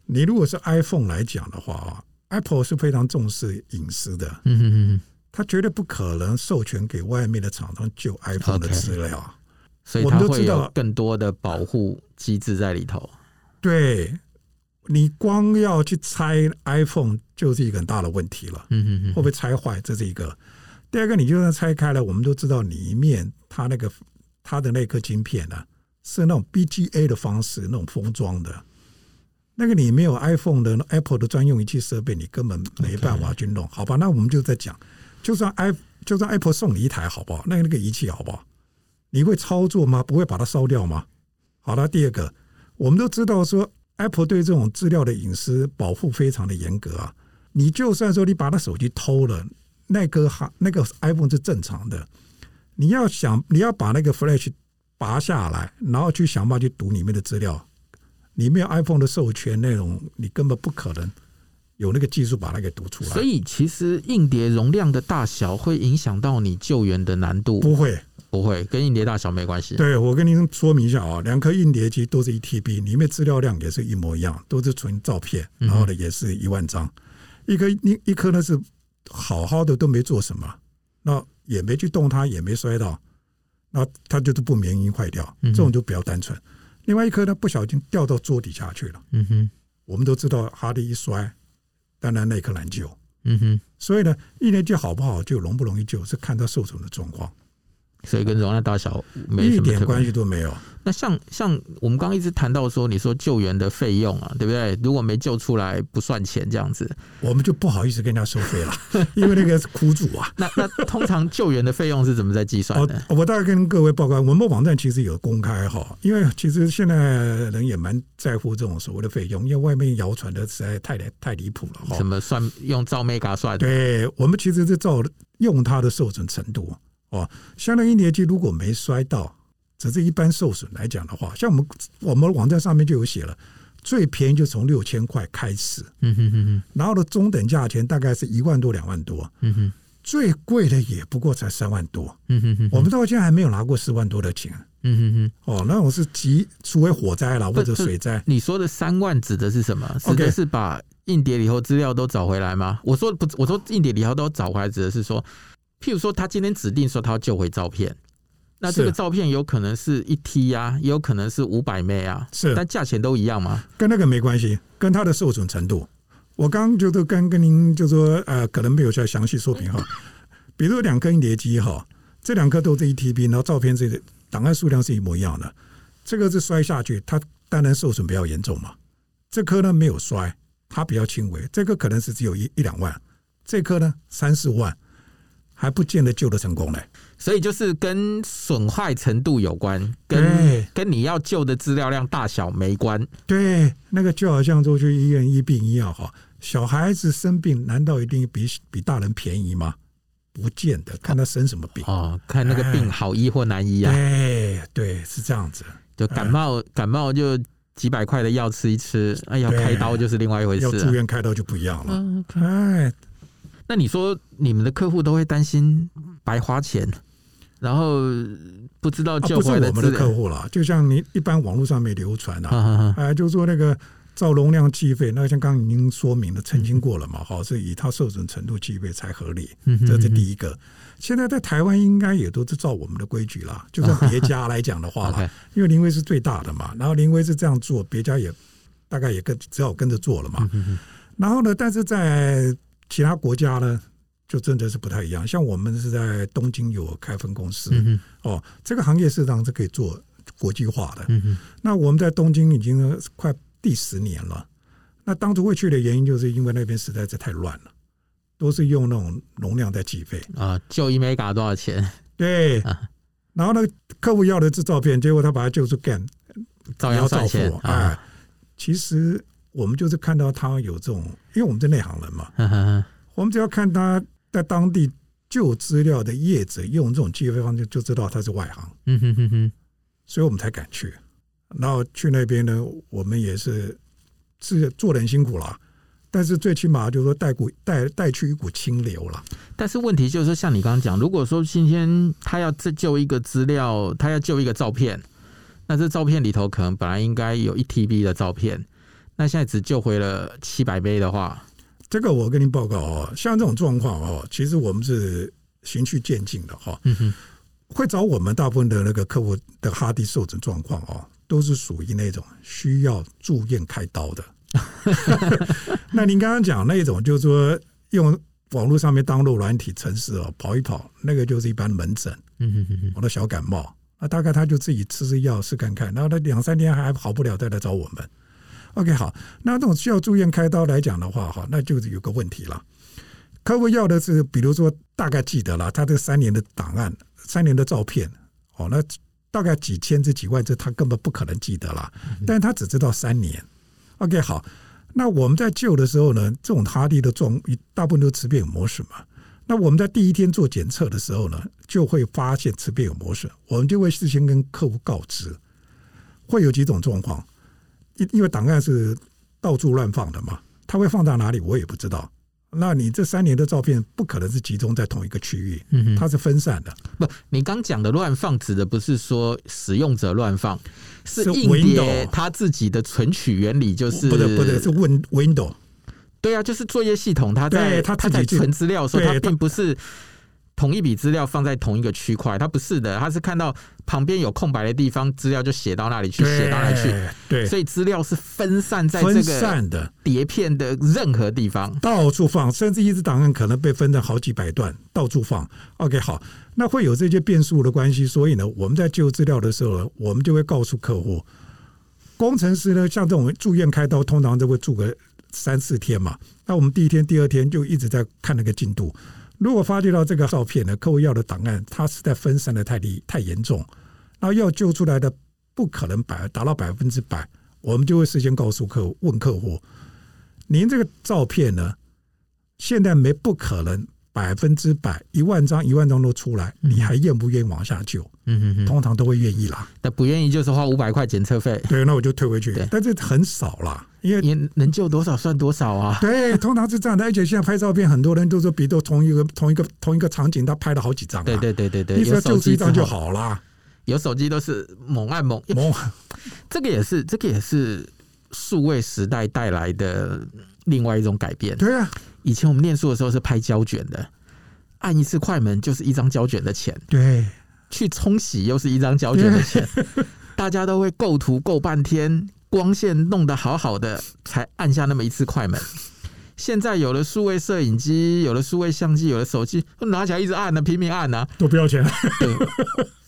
Speaker 2: 你如果是 iPhone 来讲的话啊，Apple 是非常重视隐私的。嗯哼哼，它绝对不可能授权给外面的厂商救 iPhone 的资料。Okay.
Speaker 1: 所以他会有更多的保护机制在里头。
Speaker 2: 对，你光要去拆 iPhone 就是一个很大的问题了。嗯嗯嗯，会不会拆坏？这是一个。第二个，你就算拆开了，我们都知道里面它那个它的那颗晶片呢，是那种 BGA 的方式，那种封装的。那个你没有 iPhone 的 Apple 的专用仪器设备，你根本没办法去弄。好吧，那我们就在讲，就算 i 就算 Apple 送你一台，好不好？那个那个仪器好不好？你会操作吗？不会把它烧掉吗？好了，第二个，我们都知道说，Apple 对这种资料的隐私保护非常的严格啊。你就算说你把他手机偷了，那个哈那个 iPhone 是正常的，你要想你要把那个 Flash 拔下来，然后去想办法去读里面的资料，你没有 iPhone 的授权内容，你根本不可能有那个技术把它给读出来。
Speaker 1: 所以，其实硬碟容量的大小会影响到你救援的难度。
Speaker 2: 不会。
Speaker 1: 不会跟硬碟大小没关系。
Speaker 2: 对，我跟您说明一下啊，两颗硬碟其实都是一 TB，里面资料量也是一模一样，都是存照片，然后呢也是一万张。一颗一一颗呢是好好的都没做什么，那也没去动它，也没摔到，那它就是不明原因坏掉，这种就比较单纯。另外一颗呢不小心掉到桌底下去了，嗯哼，我们都知道哈利一摔，当然那颗难救，嗯哼。所以呢，一年就好不好救，容不容易救，是看他受损的状况。
Speaker 1: 所以跟容量大小没什么
Speaker 2: 一点关系都没有。
Speaker 1: 那像像我们刚刚一直谈到说，你说救援的费用啊，对不对？如果没救出来不算钱这样子，
Speaker 2: 我们就不好意思跟人家收费了，因为那个是苦主啊。
Speaker 1: 那那通常救援的费用是怎么在计算的？
Speaker 2: 我大概跟各位报告，我们网站其实有公开哈，因为其实现在人也蛮在乎这种所谓的费用，因为外面谣传的实在太太离谱了哈。
Speaker 1: 什么算用照 mega 算的？
Speaker 2: 对，我们其实是照用它的受损程度哦，相当于硬碟机如果没摔到。只是一般受损来讲的话，像我们我们网站上面就有写了，最便宜就从六千块开始，嗯哼哼哼，然后的中等价钱大概是一万多两万多，嗯哼，最贵的也不过才三万多，嗯哼哼，我们到现在还没有拿过四万多的钱，嗯哼哼，哦，那我是急，除非火灾了或者水灾。
Speaker 1: 你说的三万指的是什么？指的是把硬碟里头资料都找回来吗？我说不，我说硬碟里头都找回来，指的是说，譬如说他今天指定说他要救回照片。那这个照片有可能是一 T 啊，也有可能是五百枚啊，
Speaker 2: 是，
Speaker 1: 但价钱都一样吗？
Speaker 2: 跟那个没关系，跟它的受损程度。我刚刚就都跟跟您就说，呃，可能没有再详细说明哈。比如两颗硬碟机哈，这两颗都是一 TB，然后照片这个档案数量是一模一样的，这个是摔下去，它当然受损比较严重嘛。这颗呢没有摔，它比较轻微，这个可能是只有一一两万，这颗呢三四万。还不见得救得成功嘞，
Speaker 1: 所以就是跟损坏程度有关，跟跟你要救的资料量大小没关。
Speaker 2: 对，那个就好像说去医院医病一样哈，小孩子生病难道一定比比大人便宜吗？不见得，看他生什么病
Speaker 1: 哦，看那个病好医或难医啊。
Speaker 2: 对对，是这样子。
Speaker 1: 就感冒感冒就几百块的药吃一吃，哎要，开刀就是另外一回事，
Speaker 2: 要住院开刀就不一样了。哎。
Speaker 1: 那你说你们的客户都会担心白花钱，然后不知道救回来的、啊、不是我们的客户了，
Speaker 2: 就像你一般网络上面流传啊，哎，就说那个照容量计费，那像刚刚已经说明了，澄清过了嘛，好，是以它受损程度计费才合理，这是第一个。现在在台湾应该也都是照我们的规矩啦，就算别家来讲的话啦，因为林威是最大的嘛，然后林威是这样做，别家也大概也跟只好跟着做了嘛。然后呢，但是在其他国家呢，就真的是不太一样。像我们是在东京有开分公司，嗯、哦，这个行业事实上是可以做国际化的。嗯、那我们在东京已经快第十年了。那当初会去的原因，就是因为那边实在是太乱了，都是用那种容量在计费
Speaker 1: 啊，就一 mega 多少钱？
Speaker 2: 对。啊、然后呢，客户要的是照片，结果他把它就是干，
Speaker 1: 照样照样算钱。哎、啊，
Speaker 2: 其实。我们就是看到他有这种，因为我们是内行人嘛，我们只要看他在当地旧资料的业者用这种计费方式，就知道他是外行。嗯哼哼哼，所以我们才敢去。然后去那边呢，我们也是是做人辛苦了，但是最起码就是说带股带带去一股清流了。
Speaker 1: 但是问题就是说，像你刚刚讲，如果说今天他要再救一个资料，他要救一个照片，那这照片里头可能本来应该有一 TB 的照片。那现在只救回了七百杯的话，
Speaker 2: 这个我跟您报告哦，像这种状况哦，其实我们是循序渐进的哈。嗯哼，会找我们大部分的那个客户的哈迪受损状况哦，都是属于那种需要住院开刀的。那您刚刚讲那种，就是说用网络上面当路软体程式哦，跑一跑，那个就是一般的门诊。嗯哼哼，我的小感冒，那大概他就自己吃吃药试看看，然后他两三天还好不了，再来找我们。OK，好，那这种需要住院开刀来讲的话，哈，那就是有个问题了。客户要的是，比如说大概记得了，他这三年的档案、三年的照片，哦，那大概几千至几万这他根本不可能记得了。但他只知道三年。OK，好，那我们在救的时候呢，这种哈迪的状大部分都磁变有磨损嘛。那我们在第一天做检测的时候呢，就会发现磁变有磨损，我们就会事先跟客户告知，会有几种状况。因因为档案是到处乱放的嘛，它会放到哪里我也不知道。那你这三年的照片不可能是集中在同一个区域，它是分散的。
Speaker 1: 不，你刚讲的乱放指的不是说使用者乱放，是硬碟它自己的存取原理就是
Speaker 2: 不对不对，是 Win Window。
Speaker 1: 对啊，就是作业系统它在它它在存资料的时候，它并不是同一笔资料放在同一个区块，它不是的，它是看到旁边有空白的地方，资料就写到那里去，写到那里去。
Speaker 2: 对，
Speaker 1: 所以资料是分散在这个碟片的任何地方，
Speaker 2: 到处放，甚至一支档案可能被分成好几百段，到处放。OK，好，那会有这些变数的关系，所以呢，我们在旧资料的时候，我们就会告诉客户，工程师呢，像这种住院开刀，通常都会住个三四天嘛。那我们第一天、第二天就一直在看那个进度。如果发觉到这个照片呢，客户要的档案，它实在分散的太厉太严重，然后要救出来的不可能百达到百分之百，我们就会事先告诉客户，问客户，您这个照片呢，现在没不可能。百分之百，一万张一万张都出来，你还愿不愿意往下救？嗯哼哼，通常都会愿意啦。
Speaker 1: 那不愿意就是花五百块检测费。
Speaker 2: 对，那我就退回去。但这很少啦，因为
Speaker 1: 你能救多少算多少啊。
Speaker 2: 对，通常是这样的。而且现在拍照片，很多人都说，比如同一个同一个同一个场景，他拍了好几张。
Speaker 1: 对对对对对，
Speaker 2: 你只要救一张就好啦。
Speaker 1: 有手机都是猛按猛猛，这个也是这个也是数位时代带来的另外一种改变。
Speaker 2: 对啊。
Speaker 1: 以前我们念书的时候是拍胶卷的，按一次快门就是一张胶卷的钱。
Speaker 2: 对，
Speaker 1: 去冲洗又是一张胶卷的钱。大家都会构图构半天，光线弄得好好的，才按下那么一次快门。现在有了数位摄影机，有了数位相机，有了手机，拿起来一直按呢，拼命按呢，
Speaker 2: 都不要钱。
Speaker 1: 对，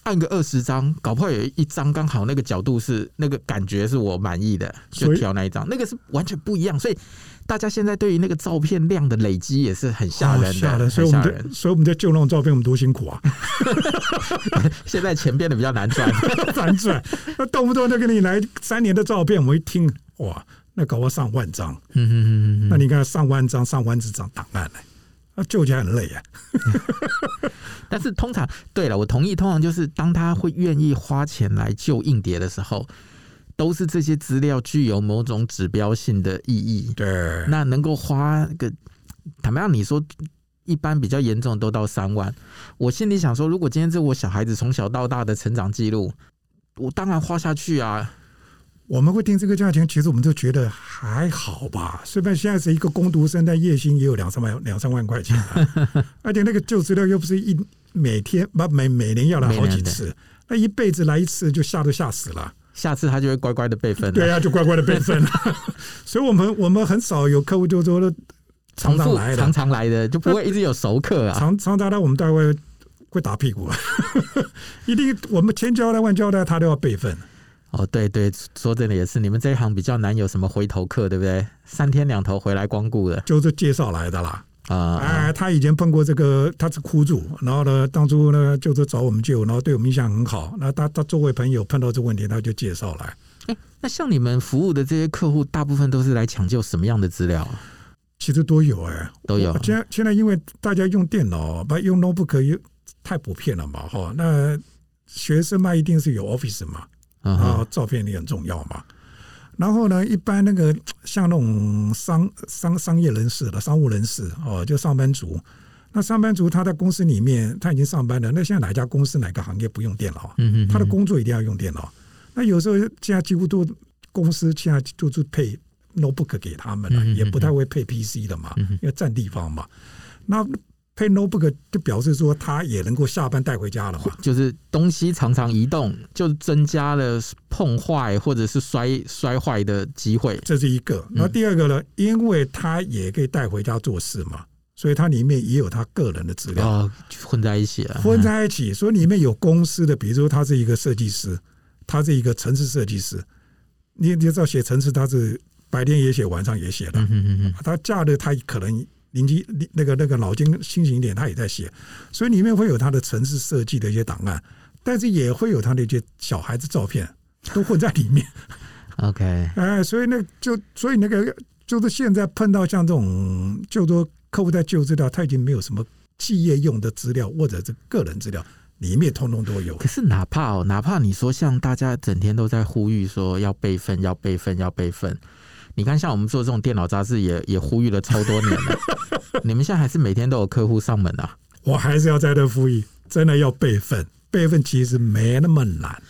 Speaker 1: 按个二十张，搞不好有一张刚好那个角度是那个感觉是我满意的，就挑那一张。那个是完全不一样，所以。大家现在对于那个照片量的累积也是很吓人的，
Speaker 2: 哦、所以我们在所以我们在救那种照片，我们多辛苦啊！
Speaker 1: 现在钱变得比较难赚，
Speaker 2: 难赚。那动不动就给你来三年的照片，我们一听哇，那搞个上万张，嗯嗯嗯嗯，那你看上万张、上万张档案呢，那救起来很累啊。
Speaker 1: 但是通常，对了，我同意，通常就是当他会愿意花钱来救硬碟的时候。都是这些资料具有某种指标性的意义。
Speaker 2: 对，
Speaker 1: 那能够花个坦白讲，你说一般比较严重的都到三万。我心里想说，如果今天是我小孩子从小到大的成长记录，我当然花下去啊。
Speaker 2: 我们会定这个价钱，其实我们就觉得还好吧。虽然现在是一个工读生，但月薪也有两三万两三万块钱，而且那个旧资料又不是一每天不每每年要来好几次，那一辈子来一次就吓都吓死了。
Speaker 1: 下次他就会乖乖的备份。
Speaker 2: 对啊，就乖乖的备份了。所以我们我们很少有客户就说常常来的，
Speaker 1: 常常来的就不会一直有熟客啊。
Speaker 2: 常常常来，我们大概会会打屁股啊。一定我们千交代万交代，他都要备份。
Speaker 1: 哦，对对，说真的也是，你们这一行比较难有什么回头客，对不对？三天两头回来光顾的，
Speaker 2: 就是介绍来的啦。啊，哎，他以前碰过这个，他是苦主，然后呢，当初呢就是找我们救，然后对我们印象很好。那他他作为朋友碰到这个问题，他就介绍来。
Speaker 1: 哎，那像你们服务的这些客户，大部分都是来抢救什么样的资料？
Speaker 2: 其实都有哎，
Speaker 1: 都有。
Speaker 2: 现在现在因为大家用电脑，不用 notebook 又太普遍了嘛，哈。那学生嘛，一定是有 Office 嘛，然后照片也很重要嘛。然后呢，一般那个 像那种商商商业人士的商务人士哦，就上班族。那上班族他在公司里面他已经上班了。那现在哪家公司哪个行业不用电脑？嗯嗯，他的工作一定要用电脑。那有时候现在几乎都公司现在就是配 notebook 给他们了，也不太会配 PC 的嘛，因为占地方嘛。那配 notebook 就表示说，他也能够下班带回家了嘛。
Speaker 1: 就是东西常常移动，就增加了碰坏或者是摔摔坏的机会。
Speaker 2: 这是一个。那第二个呢，因为他也可以带回家做事嘛，所以它里面也有他个人的资料，
Speaker 1: 哦，混在一起了。
Speaker 2: 混在一起，所以里面有公司的，比如说他是一个设计师，他是一个城市设计师，你你知道写城市，他是白天也写，晚上也写的。嗯嗯嗯，他假日他可能。那个那个脑筋清醒一点，他也在写，所以里面会有他的城市设计的一些档案，但是也会有他的一些小孩子照片都混在里面。
Speaker 1: OK，
Speaker 2: 哎，所以那就所以那个就是现在碰到像这种，就说客户在旧资料，他已经没有什么企业用的资料或者是个人资料，里面通通都有。
Speaker 1: 可是哪怕哦，哪怕你说像大家整天都在呼吁说要备份，要备份，要备份。你看，像我们做这种电脑杂志，也也呼吁了超多年了。你们现在还是每天都有客户上门啊？
Speaker 2: 我还是要在这复议，真的要备份。备份其实没那么难。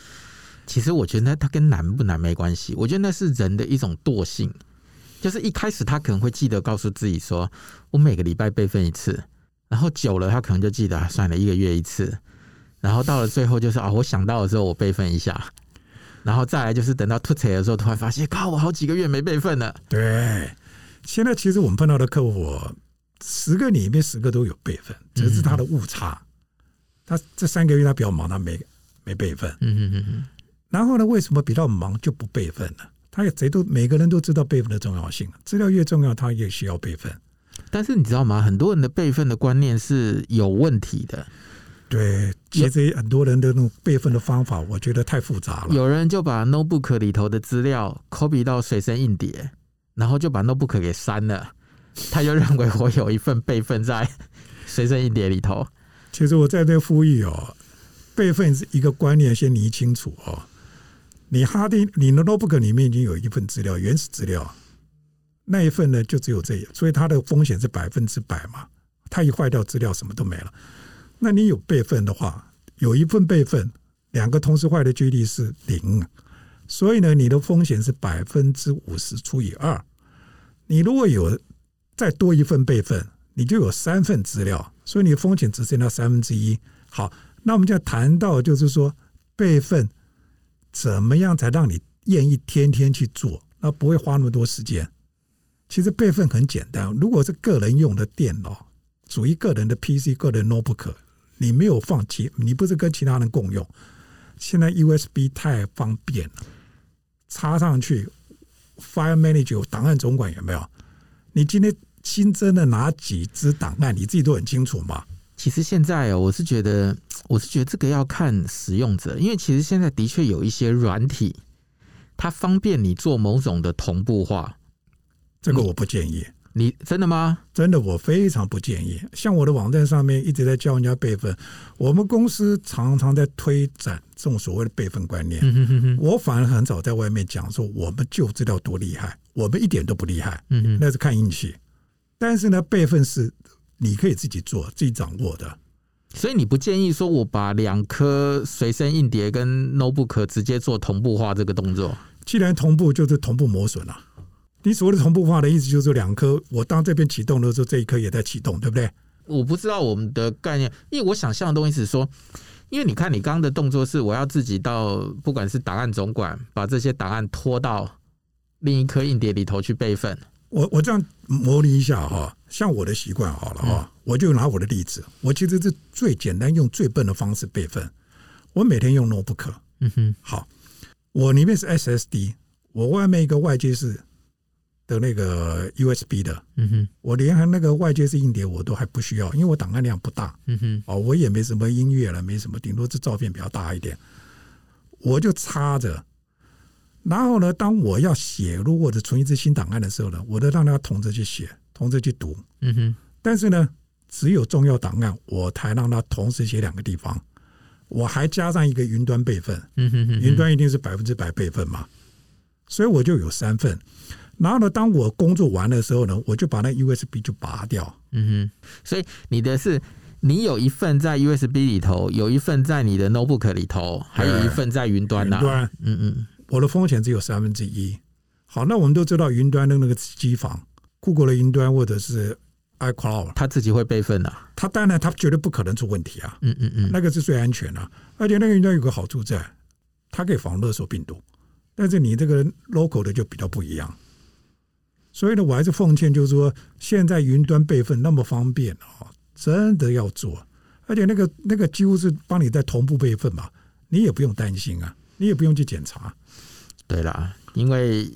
Speaker 1: 其实我觉得它跟难不难没关系。我觉得那是人的一种惰性，就是一开始他可能会记得告诉自己说：“我每个礼拜备份一次，然后久了他可能就记得，啊、算了，一个月一次。然后到了最后就是啊，我想到的时候我备份一下，然后再来就是等到吐槽的时候，突然发现，靠，我好几个月没备份了。
Speaker 2: 对，现在其实我们碰到的客户，十个里面十个都有备份，只是他的误差。他这三个月他比较忙，他没没备份。嗯嗯嗯嗯。然后呢，为什么比较忙就不备份呢？他也谁都每个人都知道备份的重要性，资料越重要，他越需要备份。
Speaker 1: 但是你知道吗？很多人的备份的观念是有问题的。
Speaker 2: 对，其实很多人的那种备份的方法，我觉得太复杂了。
Speaker 1: 有人就把 notebook 里头的资料 copy 到随身硬碟，然后就把 notebook 给删了。他就认为我有一份备份在随身硬碟里头。
Speaker 2: 其实我在这呼吁哦，备份是一个观念，先理清楚哦。你哈丁，你的 notebook 里面已经有一份资料，原始资料，那一份呢就只有这样，所以它的风险是百分之百嘛。它一坏掉，资料什么都没了。那你有备份的话，有一份备份，两个同时坏的几率是零，所以呢，你的风险是百分之五十除以二。你如果有再多一份备份，你就有三份资料，所以你的风险只剩下三分之一。好，那我们就要谈到，就是说备份怎么样才让你愿意天天去做，那不会花那么多时间。其实备份很简单，如果是个人用的电脑，属于个人的 PC、个人 notebook。你没有放弃，你不是跟其他人共用。现在 USB 太方便了，插上去，File Manager 档案总管有没有？你今天新增的哪几支档案，你自己都很清楚吗？
Speaker 1: 其实现在哦，我是觉得，我是觉得这个要看使用者，因为其实现在的确有一些软体，它方便你做某种的同步化，
Speaker 2: 这个我不建议。
Speaker 1: 你真的吗？
Speaker 2: 真的，我非常不建议。像我的网站上面一直在教人家备份，我们公司常常在推展这种所谓的备份观念。嗯、哼哼我反而很早在外面讲说我们就知道多厉害，我们一点都不厉害。嗯，那是看运气。但是呢，备份是你可以自己做、自己掌握的。
Speaker 1: 所以你不建议说我把两颗随身硬碟跟 notebook 直接做同步化这个动作？
Speaker 2: 既然同步，就是同步磨损了。你所谓的同步化的意思就是两颗，我当这边启动的时候，这一颗也在启动，对不对？
Speaker 1: 我不知道我们的概念，因为我想象的东西是说，因为你看你刚刚的动作是我要自己到不管是档案总管，把这些档案拖到另一颗硬碟里头去备份。
Speaker 2: 我我这样模拟一下哈，像我的习惯好了哈，我就拿我的例子，我其实是最简单用最笨的方式备份。我每天用 notebook，嗯哼，好，我里面是 SSD，我外面一个外接是。的那个 USB 的，嗯哼，我连那个外接式硬碟我都还不需要，因为我档案量不大，嗯哼，哦，我也没什么音乐了，没什么，顶多是照片比较大一点，我就插着。然后呢，当我要写入或者存一支新档案的时候呢，我都让他同着去写，同着去读，嗯哼。但是呢，只有重要档案我才让他同时写两个地方，我还加上一个云端备份，嗯哼，云端一定是百分之百备份嘛，所以我就有三份。然后呢，当我工作完的时候呢，我就把那 USB 就拔掉。
Speaker 1: 嗯哼，所以你的是，你有一份在 USB 里头，有一份在你的 notebook 里头，还有一份在云端啊。云端，嗯嗯，
Speaker 2: 我的风险只有三分之一。好，那我们都知道云端的那个机房，Google 的云端或者是 iCloud，
Speaker 1: 它自己会备份的。
Speaker 2: 它当然，它绝对不可能出问题啊。
Speaker 1: 嗯嗯嗯，
Speaker 2: 那个是最安全的，而且那个云端有个好处在，它可以防勒索病毒。但是你这个 local 的就比较不一样。所以呢，我还是奉劝，就是说，现在云端备份那么方便啊，真的要做，而且那个那个几乎是帮你在同步备份嘛，你也不用担心啊，你也不用去检查。
Speaker 1: 对啦，因为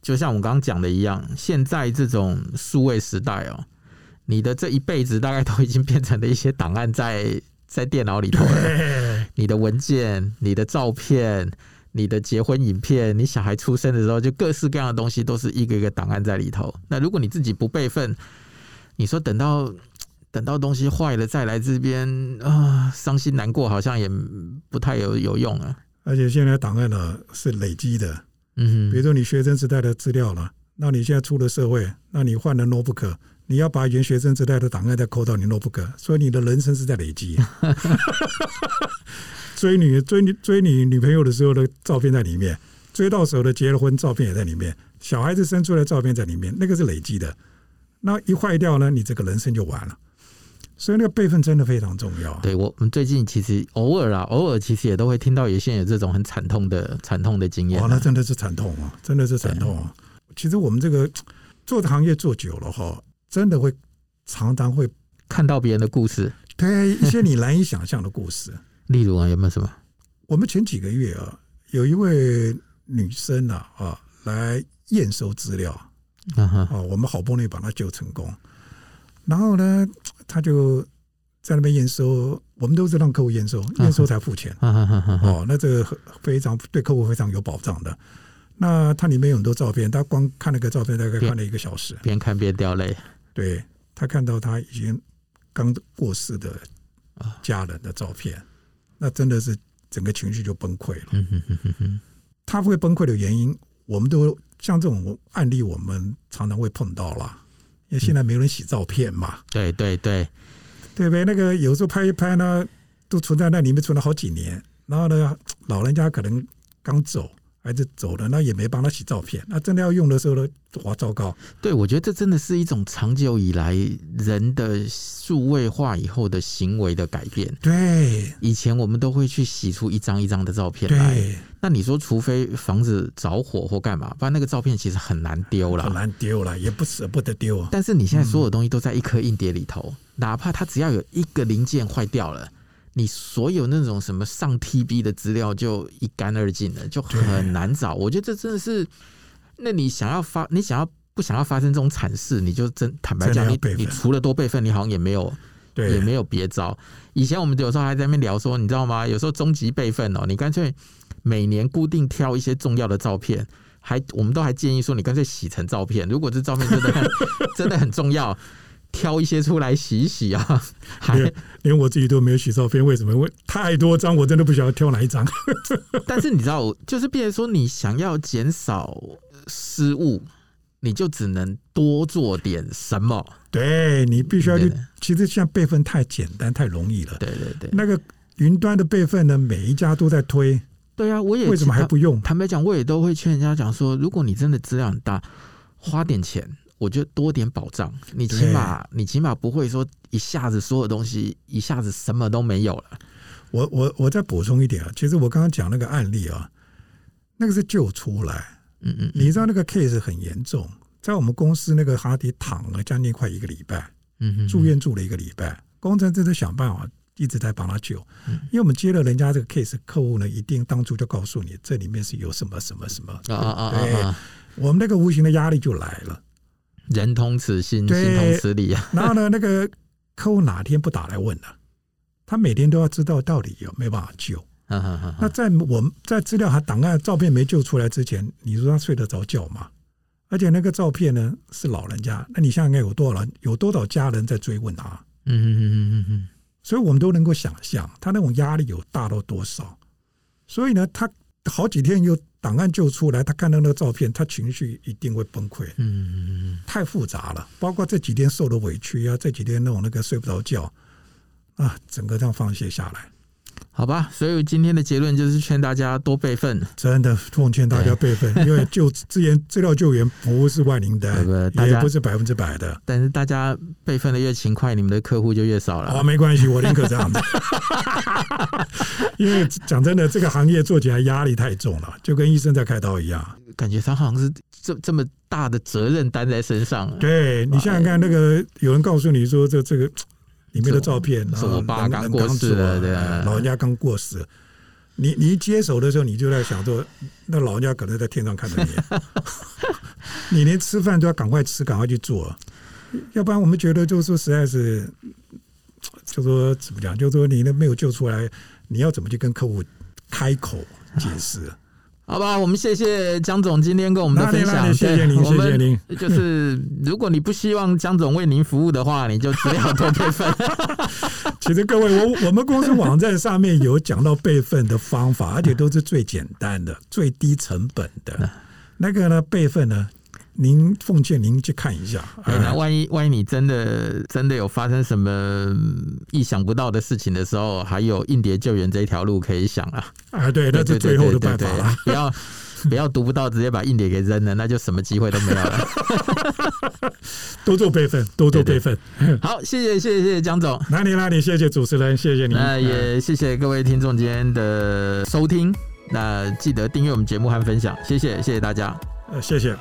Speaker 1: 就像我刚刚讲的一样，现在这种数位时代哦，你的这一辈子大概都已经变成了一些档案在 在电脑里头了，你的文件、你的照片。你的结婚影片，你小孩出生的时候，就各式各样的东西都是一个一个档案在里头。那如果你自己不备份，你说等到等到东西坏了再来这边啊，伤心难过，好像也不太有有用啊。
Speaker 2: 而且现在档案呢是累积的，嗯，比如说你学生时代的资料了，那你现在出了社会，那你换了 notebook，你要把原学生时代的档案再扣到你 notebook，所以你的人生是在累积。追女追女追你女朋友的时候的照片在里面，追到手的结了婚照片也在里面，小孩子生出来的照片在里面，那个是累积的。那一坏掉呢，你这个人生就完了。所以那个备份真的非常重要。
Speaker 1: 对，我们最近其实偶尔啊，偶尔其实也都会听到有些人有这种很惨痛的惨痛的经验。
Speaker 2: 哇，那真的是惨痛啊，真的是惨痛啊！其实我们这个做的行业做久了哈，真的会常常会
Speaker 1: 看到别人的故事，
Speaker 2: 对一些你难以想象的故事。
Speaker 1: 例如啊，有没有什么？
Speaker 2: 我们前几个月啊，有一位女生啊啊来验收资料啊，啊，我们好不容易把她救成功。然后呢，他就在那边验收，我们都是让客户验收，验收才付钱。哦，那这个非常对客户非常有保障的。那它里面有很多照片，他光看那个照片大概看了一个小时，
Speaker 1: 边看边掉泪。
Speaker 2: 对，他看到他已经刚过世的家人的照片，那真的是整个情绪就崩溃了。他会崩溃的原因，我们都像这种案例，我们常常会碰到了。因为现在没人洗照片嘛，
Speaker 1: 嗯、对对对，
Speaker 2: 对不对？那个有时候拍一拍呢，都存在那里面存了好几年，然后呢，老人家可能刚走。孩子走了，那也没帮他洗照片。那真的要用的时候呢，哇，糟糕！
Speaker 1: 对，我觉得这真的是一种长久以来人的数位化以后的行为的改变。
Speaker 2: 对，
Speaker 1: 以前我们都会去洗出一张一张的照片来。
Speaker 2: 对，
Speaker 1: 那你说，除非房子着火或干嘛，不然那个照片其实很难丢了，
Speaker 2: 很难丢了，也不舍不得丢。
Speaker 1: 但是你现在所有东西都在一颗硬碟里头，嗯、哪怕它只要有一个零件坏掉了。你所有那种什么上 TB 的资料就一干二净了，就很难找。我觉得这真的是，那你想要发，你想要不想要发生这种惨事，你就真坦白讲，你你除了多备份，你好像也没有，对，也没有别招。以前我们有时候还在那边聊说，你知道吗？有时候终极备份哦，你干脆每年固定挑一些重要的照片，还我们都还建议说，你干脆洗成照片。如果这照片真的很 真的很重要。挑一些出来洗一洗啊！
Speaker 2: 连连我自己都没有洗照片，为什么？因为太多张，我真的不晓得挑哪一张。
Speaker 1: 但是你知道，就是变成说，你想要减少失误，你就只能多做点什么。
Speaker 2: 对，你必须要去。其实像备份太简单、太容易了。
Speaker 1: 对对对，
Speaker 2: 那个云端的备份呢，每一家都在推。
Speaker 1: 对啊，我也
Speaker 2: 为什么还不用？
Speaker 1: 坦白讲，我也都会劝人家讲说，如果你真的资料很大，花点钱。我觉得多点保障，你起码你起码不会说一下子所有东西一下子什么都没有了。
Speaker 2: 我我我再补充一点啊，其实我刚刚讲那个案例啊，那个是救出来，嗯嗯，你知道那个 case 很严重，在我们公司那个哈迪躺了将近快一个礼拜，嗯，住院住了一个礼拜，工程师在想办法一直在帮他救，因为我们接了人家这个 case，客户呢一定当初就告诉你这里面是有什么什么什么啊啊啊，对，我们那个无形的压力就来了。
Speaker 1: 人同此心，心同此理啊。
Speaker 2: 然后呢，那个客户哪天不打来问了？他每天都要知道到底有没有办法救。那在我们在资料和档案照片没救出来之前，你说他睡得着觉吗？而且那个照片呢是老人家，那你想想看有多少人，有多少家人在追问他？嗯嗯嗯嗯嗯。所以我们都能够想象他那种压力有大到多少。所以呢，他好几天又。档案救出来，他看到那个照片，他情绪一定会崩溃。嗯嗯嗯，太复杂了，包括这几天受的委屈啊，这几天那种那个睡不着觉啊，整个这样放泄下来。
Speaker 1: 好吧，所以今天的结论就是劝大家多备份，
Speaker 2: 真的奉劝大家备份，因为救资源资料救援不是万灵丹，也不是百分之百的。
Speaker 1: 但是大家备份的越勤快，你们的客户就越少了。
Speaker 2: 哦，没关系，我宁可这样子。因为讲真的，这个行业做起来压力太重了，就跟医生在开刀一样，
Speaker 1: 感觉他好像是这这么大的责任担在身上。
Speaker 2: 对，你想想看，那个有人告诉你说这这个。里面的照片
Speaker 1: 是我爸刚过世的，对，
Speaker 2: 老人家刚过世。你你一接手的时候，你就在想说，那老人家可能在天上看着你，你连吃饭都要赶快吃，赶快去做，要不然我们觉得就是说实在是，就说怎么讲，就说你那没有救出来，你要怎么去跟客户开口解释？
Speaker 1: 好吧，我们谢谢江总今天跟我们的分享，
Speaker 2: 谢谢您，谢谢您。
Speaker 1: 就是 如果你不希望江总为您服务的话，你就只要多备份。
Speaker 2: 其实各位，我我们公司网站上面有讲到备份的方法，而且都是最简单的、最低成本的。那个呢，备份呢？您奉劝您去看一下。
Speaker 1: 对，那万一万一你真的真的有发生什么意想不到的事情的时候，还有硬碟救援这一条路可以想啊。
Speaker 2: 啊，对，那是最后的办法了。
Speaker 1: 不要不要读不到直接把硬碟给扔了，那就什么机会都没有了。
Speaker 2: 多做备份，多做备份。
Speaker 1: 好，谢谢谢谢谢谢江总，
Speaker 2: 哪里哪里，谢谢主持人，谢谢你。
Speaker 1: 那也谢谢各位听众今天的收听，那记得订阅我们节目和分享，谢谢谢谢大家，
Speaker 2: 呃，谢谢。